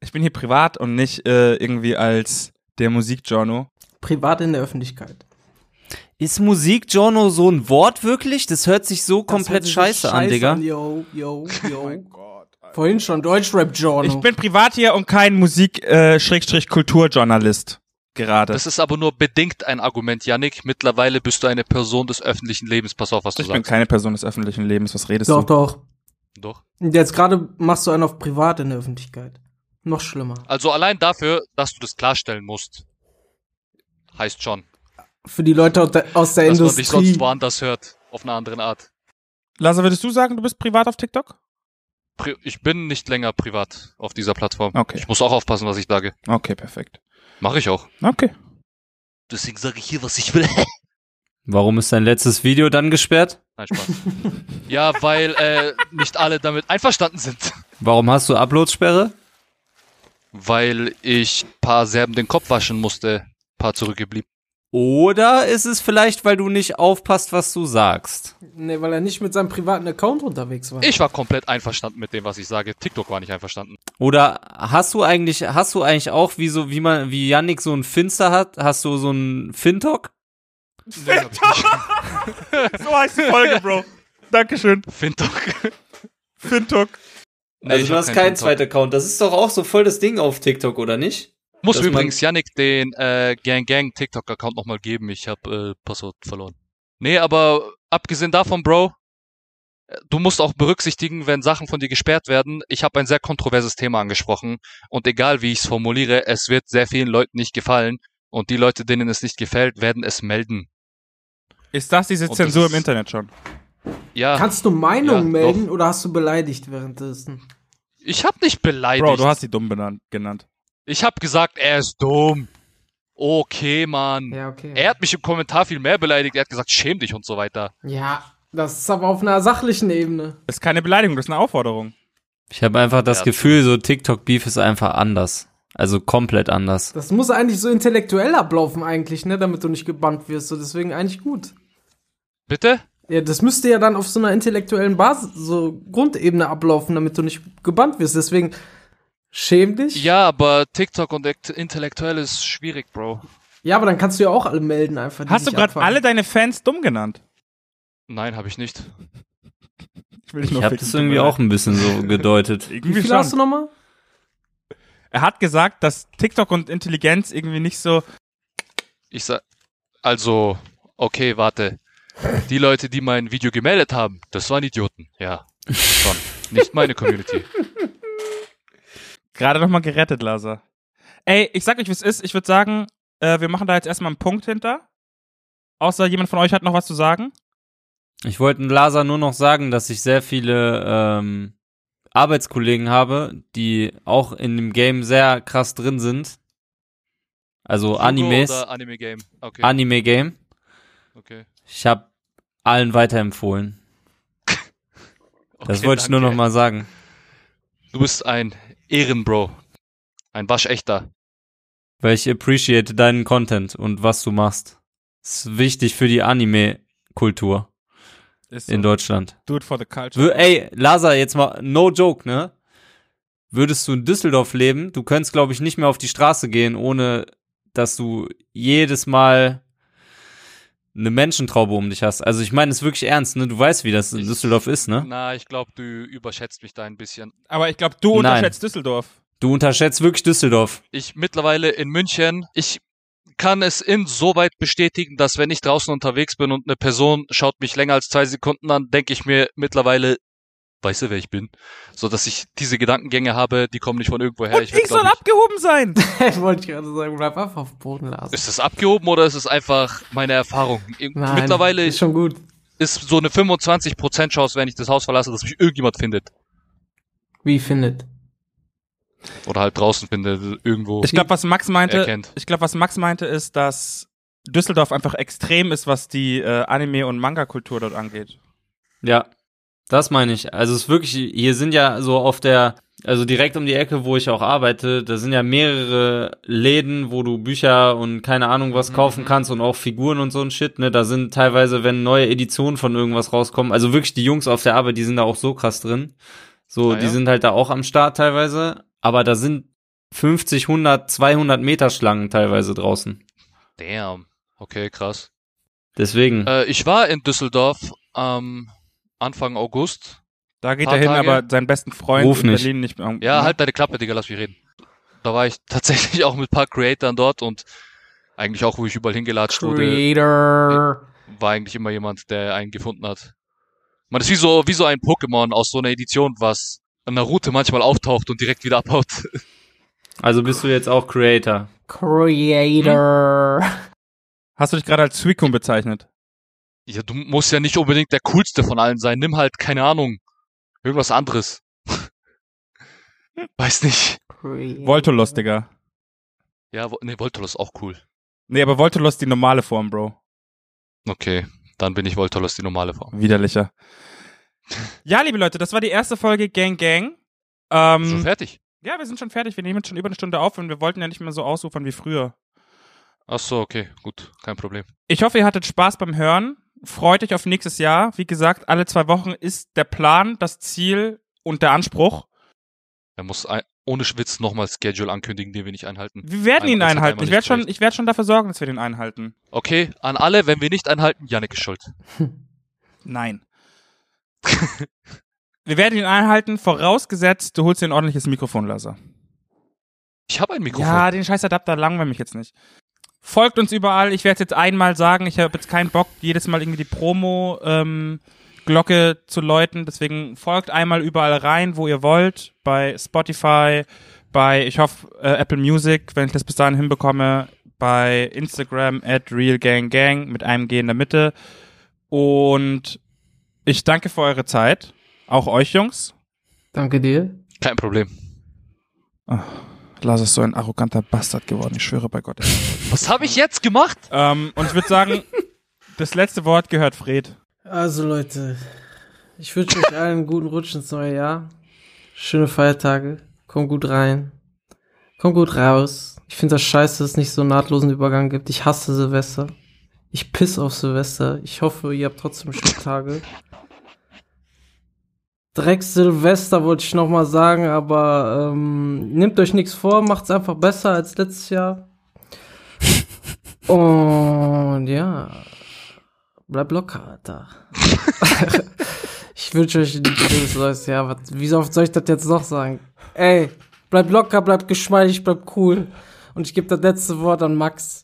Ich bin hier privat und nicht äh, irgendwie als der Musikjourno. Privat in der Öffentlichkeit. Ist Musikjournal so ein Wort wirklich? Das hört sich so Das komplett sich scheiße, an, Digga. Yo, yo, yo. Gott. Vorhin schon Deutschrap-Journal. Ich bin privat hier und kein Musik-Kulturjournalist. Gerade. Das ist aber nur bedingt ein Argument, Yannick. Mittlerweile bist du eine Person des öffentlichen Lebens. Pass auf, was du Ich bin sagst. keine Person des öffentlichen Lebens. Was redest doch, du? doch. Doch. Und Jetzt gerade machst du einen auf privat in der Öffentlichkeit. Noch schlimmer. Also allein dafür, dass du das klarstellen musst, heißt schon, Für die Leute aus der, aus der dass man dich Industrie. sonst woanders hört. Auf eine andere Art. Lasse, würdest du sagen, du bist privat auf TikTok? Pri ich bin nicht länger privat auf dieser Plattform. Okay. Ich muss auch aufpassen, was ich sage. Okay, perfekt. Mache ich auch. Okay. Deswegen sage ich hier, was ich will. Warum ist dein letztes Video dann gesperrt? Nein, Spaß. ja, weil äh, nicht alle damit einverstanden sind. Warum hast du Uploadsperre? Weil ich paar Serben den Kopf waschen musste. Paar zurückgeblieben. Oder ist es vielleicht, weil du nicht aufpasst, was du sagst? Nee, weil er nicht mit seinem privaten Account unterwegs war. Ich war komplett einverstanden mit dem, was ich sage. TikTok war nicht einverstanden. Oder hast du eigentlich, hast du eigentlich auch, wie so, wie man, wie Yannick so ein Finster hat, hast du so ein Fintok? Nee, hab ich nicht. So heißt die Folge, Bro. Dankeschön. Fintok. Fintok. Nee, also ich du hast keinen Fintok. zweiten Account. Das ist doch auch so voll das Ding auf TikTok, oder nicht? Muss übrigens Yannick den äh, Gang Gang TikTok-Account nochmal geben. Ich habe äh, Passwort verloren. Nee, aber abgesehen davon, Bro, äh, du musst auch berücksichtigen, wenn Sachen von dir gesperrt werden. Ich habe ein sehr kontroverses Thema angesprochen und egal wie ich es formuliere, es wird sehr vielen Leuten nicht gefallen und die Leute, denen es nicht gefällt, werden es melden. Ist das diese Und das Zensur ist- im Internet schon? Ja, Kannst du Meinungen Ja, melden oder hast du beleidigt währenddessen? ich habe nicht beleidigt. Bro, du hast sie dumm benannt, genannt. Ich habe gesagt, er ist dumm. Okay, Mann. Ja, okay. Er hat mich im Kommentar viel mehr beleidigt. Er hat gesagt, schäm dich und so weiter. ja, das ist aber auf einer sachlichen Ebene. Das ist keine Beleidigung, das ist eine Aufforderung. Ich habe einfach das Ja. Gefühl, so TikTok-Beef ist einfach anders. Also komplett anders. Das muss eigentlich so intellektuell ablaufen eigentlich, ne, damit du nicht gebannt wirst. So deswegen eigentlich gut. Bitte? Ja, das müsste ja dann auf so einer intellektuellen Basis, so Grundebene ablaufen, damit du nicht gebannt wirst. Deswegen Schäm dich? Ja, aber TikTok und Int- intellektuell ist schwierig, Bro. Ja, aber dann kannst du ja auch alle melden einfach. die Hast du gerade alle deine Fans dumm genannt? Nein, habe ich nicht. Ich Ich habe das irgendwie auch ein bisschen so gedeutet. Wie viel hast du nochmal? Er hat gesagt, dass TikTok und Intelligenz irgendwie nicht so. Ich sag, also, okay, warte. Die Leute, die mein Video gemeldet haben, das waren Idioten. Ja, schon. Nicht meine Community. Gerade nochmal gerettet, Laser. Ey, ich sag euch, wie es ist. Ich würde sagen, äh, wir machen da jetzt erstmal einen Punkt hinter. Außer jemand von euch hat noch was zu sagen. Ich wollte Lasa nur noch sagen, dass ich sehr viele ähm, Arbeitskollegen habe, die auch in dem Game sehr krass drin sind. Also Jugo Animes, Anime Game. Okay. Anime-Game. okay. Ich habe allen weiterempfohlen. Das Okay, wollte ich nur noch mal sagen. Du bist ein Ehrenbro. Ein waschechter. Weil ich appreciate deinen Content und was du machst. ist wichtig für die Anime-Kultur Ist in Deutschland. Do it for the culture. Ey, Lasa, jetzt mal, no joke, ne? Würdest du in Düsseldorf leben, du könntest, glaube ich, nicht mehr auf die Straße gehen, ohne dass du jedes Mal eine Menschentraube um dich hast. Also ich meine es wirklich ernst, ne? Du weißt, wie das in Ich- Düsseldorf ist, ne? Na, ich glaube, du überschätzt mich da ein bisschen. Aber ich glaube, du Nein. unterschätzt Düsseldorf. Du unterschätzt wirklich Düsseldorf. Ich mittlerweile in München, ich kann es insoweit bestätigen, dass wenn ich draußen unterwegs bin und eine Person schaut mich länger als zwei Sekunden an, denke ich mir mittlerweile, weißt du, wer ich bin? So dass ich diese Gedankengänge habe, die kommen nicht von irgendwoher. Und ich ich, soll glaub abgehoben sein. Wollte ich gerade sagen, bleib einfach auf dem Boden lassen. Ist es abgehoben oder ist es einfach meine Erfahrung? Nein, Mittlerweile ist schon gut. ist so eine 25% Chance, wenn ich das Haus verlasse, dass mich irgendjemand findet. Wie findet? Oder halt draußen findet, irgendwo Ich glaube, was Max meinte, erkennt. ich glaube, was Max meinte, ist, dass Düsseldorf einfach extrem ist, was die äh, Anime- und Manga-Kultur dort angeht. Ja, das meine ich. Also es ist wirklich, hier sind ja so auf der, also direkt um die Ecke, wo ich auch arbeite, da sind ja mehrere Läden, wo du Bücher und keine Ahnung was kaufen kannst und auch Figuren und so ein Shit, ne? Da sind teilweise, wenn neue Editionen von irgendwas rauskommen, also wirklich die Jungs auf der Arbeit, die sind da auch so krass drin. So, Ah, die ja? sind halt da auch am Start teilweise, aber da sind 50, 100, 200 Meter Schlangen teilweise draußen. Damn. Okay, krass. Deswegen. Äh, ich war in Düsseldorf am Anfang August. Da geht er hin, Tage. aber seinen besten Freund Ruf in nicht. Berlin nicht mehr. Ja, halt deine Klappe, Digga, lass mich reden. Da war ich tatsächlich auch mit ein paar Creatoren dort und eigentlich auch, wo ich überall hingelatscht wurde, Creator. war eigentlich immer jemand, der einen gefunden hat. Man ist wie so, wie so ein Pokémon aus so einer Edition, was an der Route manchmal auftaucht und direkt wieder abhaut. Also bist du jetzt auch Creator. Creator. Hast du dich gerade als Suicune bezeichnet? Ja, du musst ja nicht unbedingt der coolste von allen sein. Nimm halt, keine Ahnung, irgendwas anderes. Weiß nicht. Voltolos, Digga. Ja, nee, Voltolos ist auch cool. Nee, aber Voltolos die normale Form, Bro. Okay, dann bin ich Voltolos die normale Form. Widerlicher. Ja, liebe Leute, das war die erste Folge Gang Gang. Ähm, Schon fertig? ja, wir sind schon fertig. Wir nehmen jetzt schon über eine Stunde auf und wir wollten ja nicht mehr so ausufern wie früher. Ach so, okay, gut, kein Problem. Ich hoffe, ihr hattet Spaß beim Hören. Freut euch auf nächstes Jahr. Wie gesagt, alle zwei Wochen ist der Plan, das Ziel und der Anspruch. Er muss ein, ohne Schwitz nochmal Schedule ankündigen, den wir nicht einhalten. Wir werden ihn Einmal- hat einhalten. Ich werde schon, ich werde schon dafür sorgen, dass wir den einhalten. Okay, an alle, wenn wir nicht einhalten, Yannick ist schuld. Nein. wir werden ihn einhalten, vorausgesetzt, du holst dir ein ordentliches Mikrofon, Laser. Ich habe ein Mikrofon. Ja, den scheiß Adapter langweilt mich jetzt nicht. Folgt uns überall. Ich werde jetzt einmal sagen, ich habe jetzt keinen Bock, jedes Mal irgendwie die Promo ähm, Glocke zu läuten. Deswegen folgt einmal überall rein, wo ihr wollt. Bei Spotify, bei, ich hoffe, äh, Apple Music, wenn ich das bis dahin hinbekomme, bei Instagram at realganggang mit einem G in der Mitte. Und ich danke für eure Zeit. Auch euch, Jungs. Danke dir. Kein Problem. Lars ist so ein arroganter Bastard geworden, ich schwöre bei Gott. Was habe ich jetzt gemacht? ähm, und ich würde sagen, das letzte Wort gehört Fred. Also Leute, ich wünsche euch allen einen guten Rutsch ins neue Jahr. Schöne Feiertage. Kommt gut rein. Kommt gut raus. Ich finde das scheiße, dass es nicht so einen nahtlosen Übergang gibt. Ich hasse Silvester. Ich piss auf Silvester. Ich hoffe, ihr habt trotzdem schöne Tage. Drecks Silvester wollte ich noch mal sagen, aber ähm, nehmt euch nichts vor, macht's einfach besser als letztes Jahr. Und ja, bleib locker, Alter. ich wünsche euch ein schönes neues Jahr. Was, wie oft soll ich das jetzt noch sagen? Ey, bleib locker, bleib geschmeidig, bleib cool. Und ich gebe das letzte Wort an Max.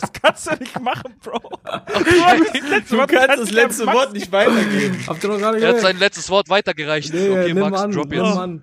Das kannst du nicht machen, Bro. Du kannst das letzte Wort nicht weitergeben. Habt ihr noch gerade Er hat sein letztes Wort weitergereicht. Nee, okay, nimm Max, an, drop nimm jetzt. an.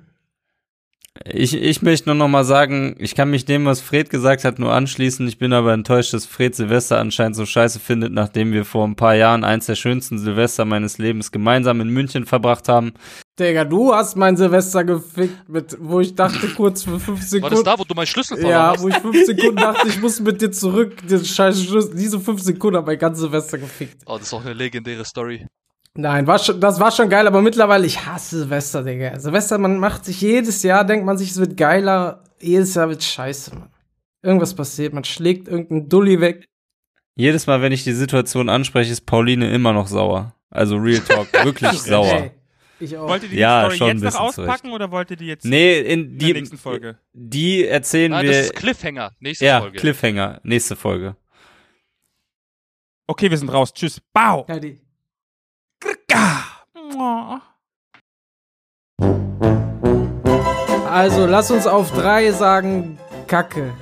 Ich, ich möchte nur noch mal sagen, ich kann mich dem, was Fred gesagt hat, nur anschließen. Ich bin aber enttäuscht, dass Fred Silvester anscheinend so scheiße findet, nachdem wir vor ein paar Jahren eins der schönsten Silvester meines Lebens gemeinsam in München verbracht haben. Digga, du hast mein Silvester gefickt, mit, wo ich dachte kurz für fünf War Sekunden. das da, wo du meinen Schlüssel verloren Ja, hast? wo ich fünf Sekunden dachte, ich muss mit dir zurück. Den scheiß Schluss. Diese fünf Sekunden haben mein ganzes Silvester gefickt. Oh, das ist auch eine legendäre Story. Nein, war schon, das war schon geil, aber mittlerweile, ich hasse Silvester, Digga. Silvester, man macht sich jedes Jahr, denkt man sich, es wird geiler. Jedes Jahr wird scheiße, Mann. Irgendwas passiert, man schlägt irgendeinen Dulli weg. Jedes Mal, wenn ich die Situation anspreche, ist Pauline immer noch sauer. Also Real Talk, wirklich sauer. Ey, ich auch. Wollt ihr die Ja, Story jetzt noch auspacken zurecht. oder wollt ihr die jetzt Nee, in in der die, nächsten Folge? die erzählen Nein, das wir. ist Cliffhanger. Nächste ja, Folge. Cliffhanger, nächste Folge. Okay, wir sind raus. Tschüss. Bau. Ja. Also, lass uns auf drei sagen Kacke.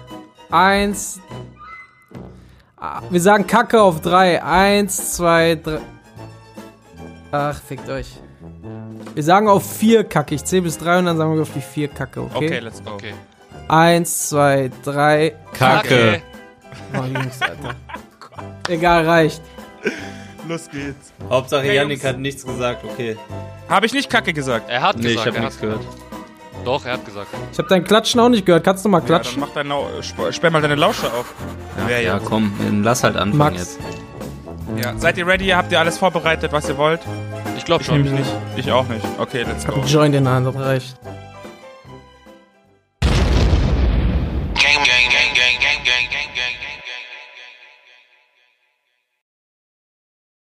Eins. Ah, Wir sagen Kacke auf drei. Eins, zwei, drei. Ach, fickt euch. Wir sagen auf vier Kacke. Ich zähle bis drei und dann sagen wir auf die vier Kacke, okay? Okay, let's go. Okay. Eins, zwei, drei. Kacke. Oh, Jungs, Alter. Egal, reicht. Los geht's. Hauptsache Hey, Yannick hat nichts gesagt, okay. Habe ich nicht Kacke gesagt? Er hat Nee, ich gesagt. habe er nichts hat, gehört. Doch, er hat gesagt. Ich habe dein Klatschen auch nicht gehört. Kannst du mal Ja, dann klatschen? mach deine, sp- sperr mal deine Lausche auf. Wer Ja, jetzt? komm, dann lass halt anfangen Max. jetzt. Ja. Seid ihr ready? Habt ihr alles vorbereitet, was ihr wollt? Ich glaube Ich schon. nämlich nicht. Ich auch nicht. Okay, let's Ich hab go. einen Joint in der Hand, das reicht.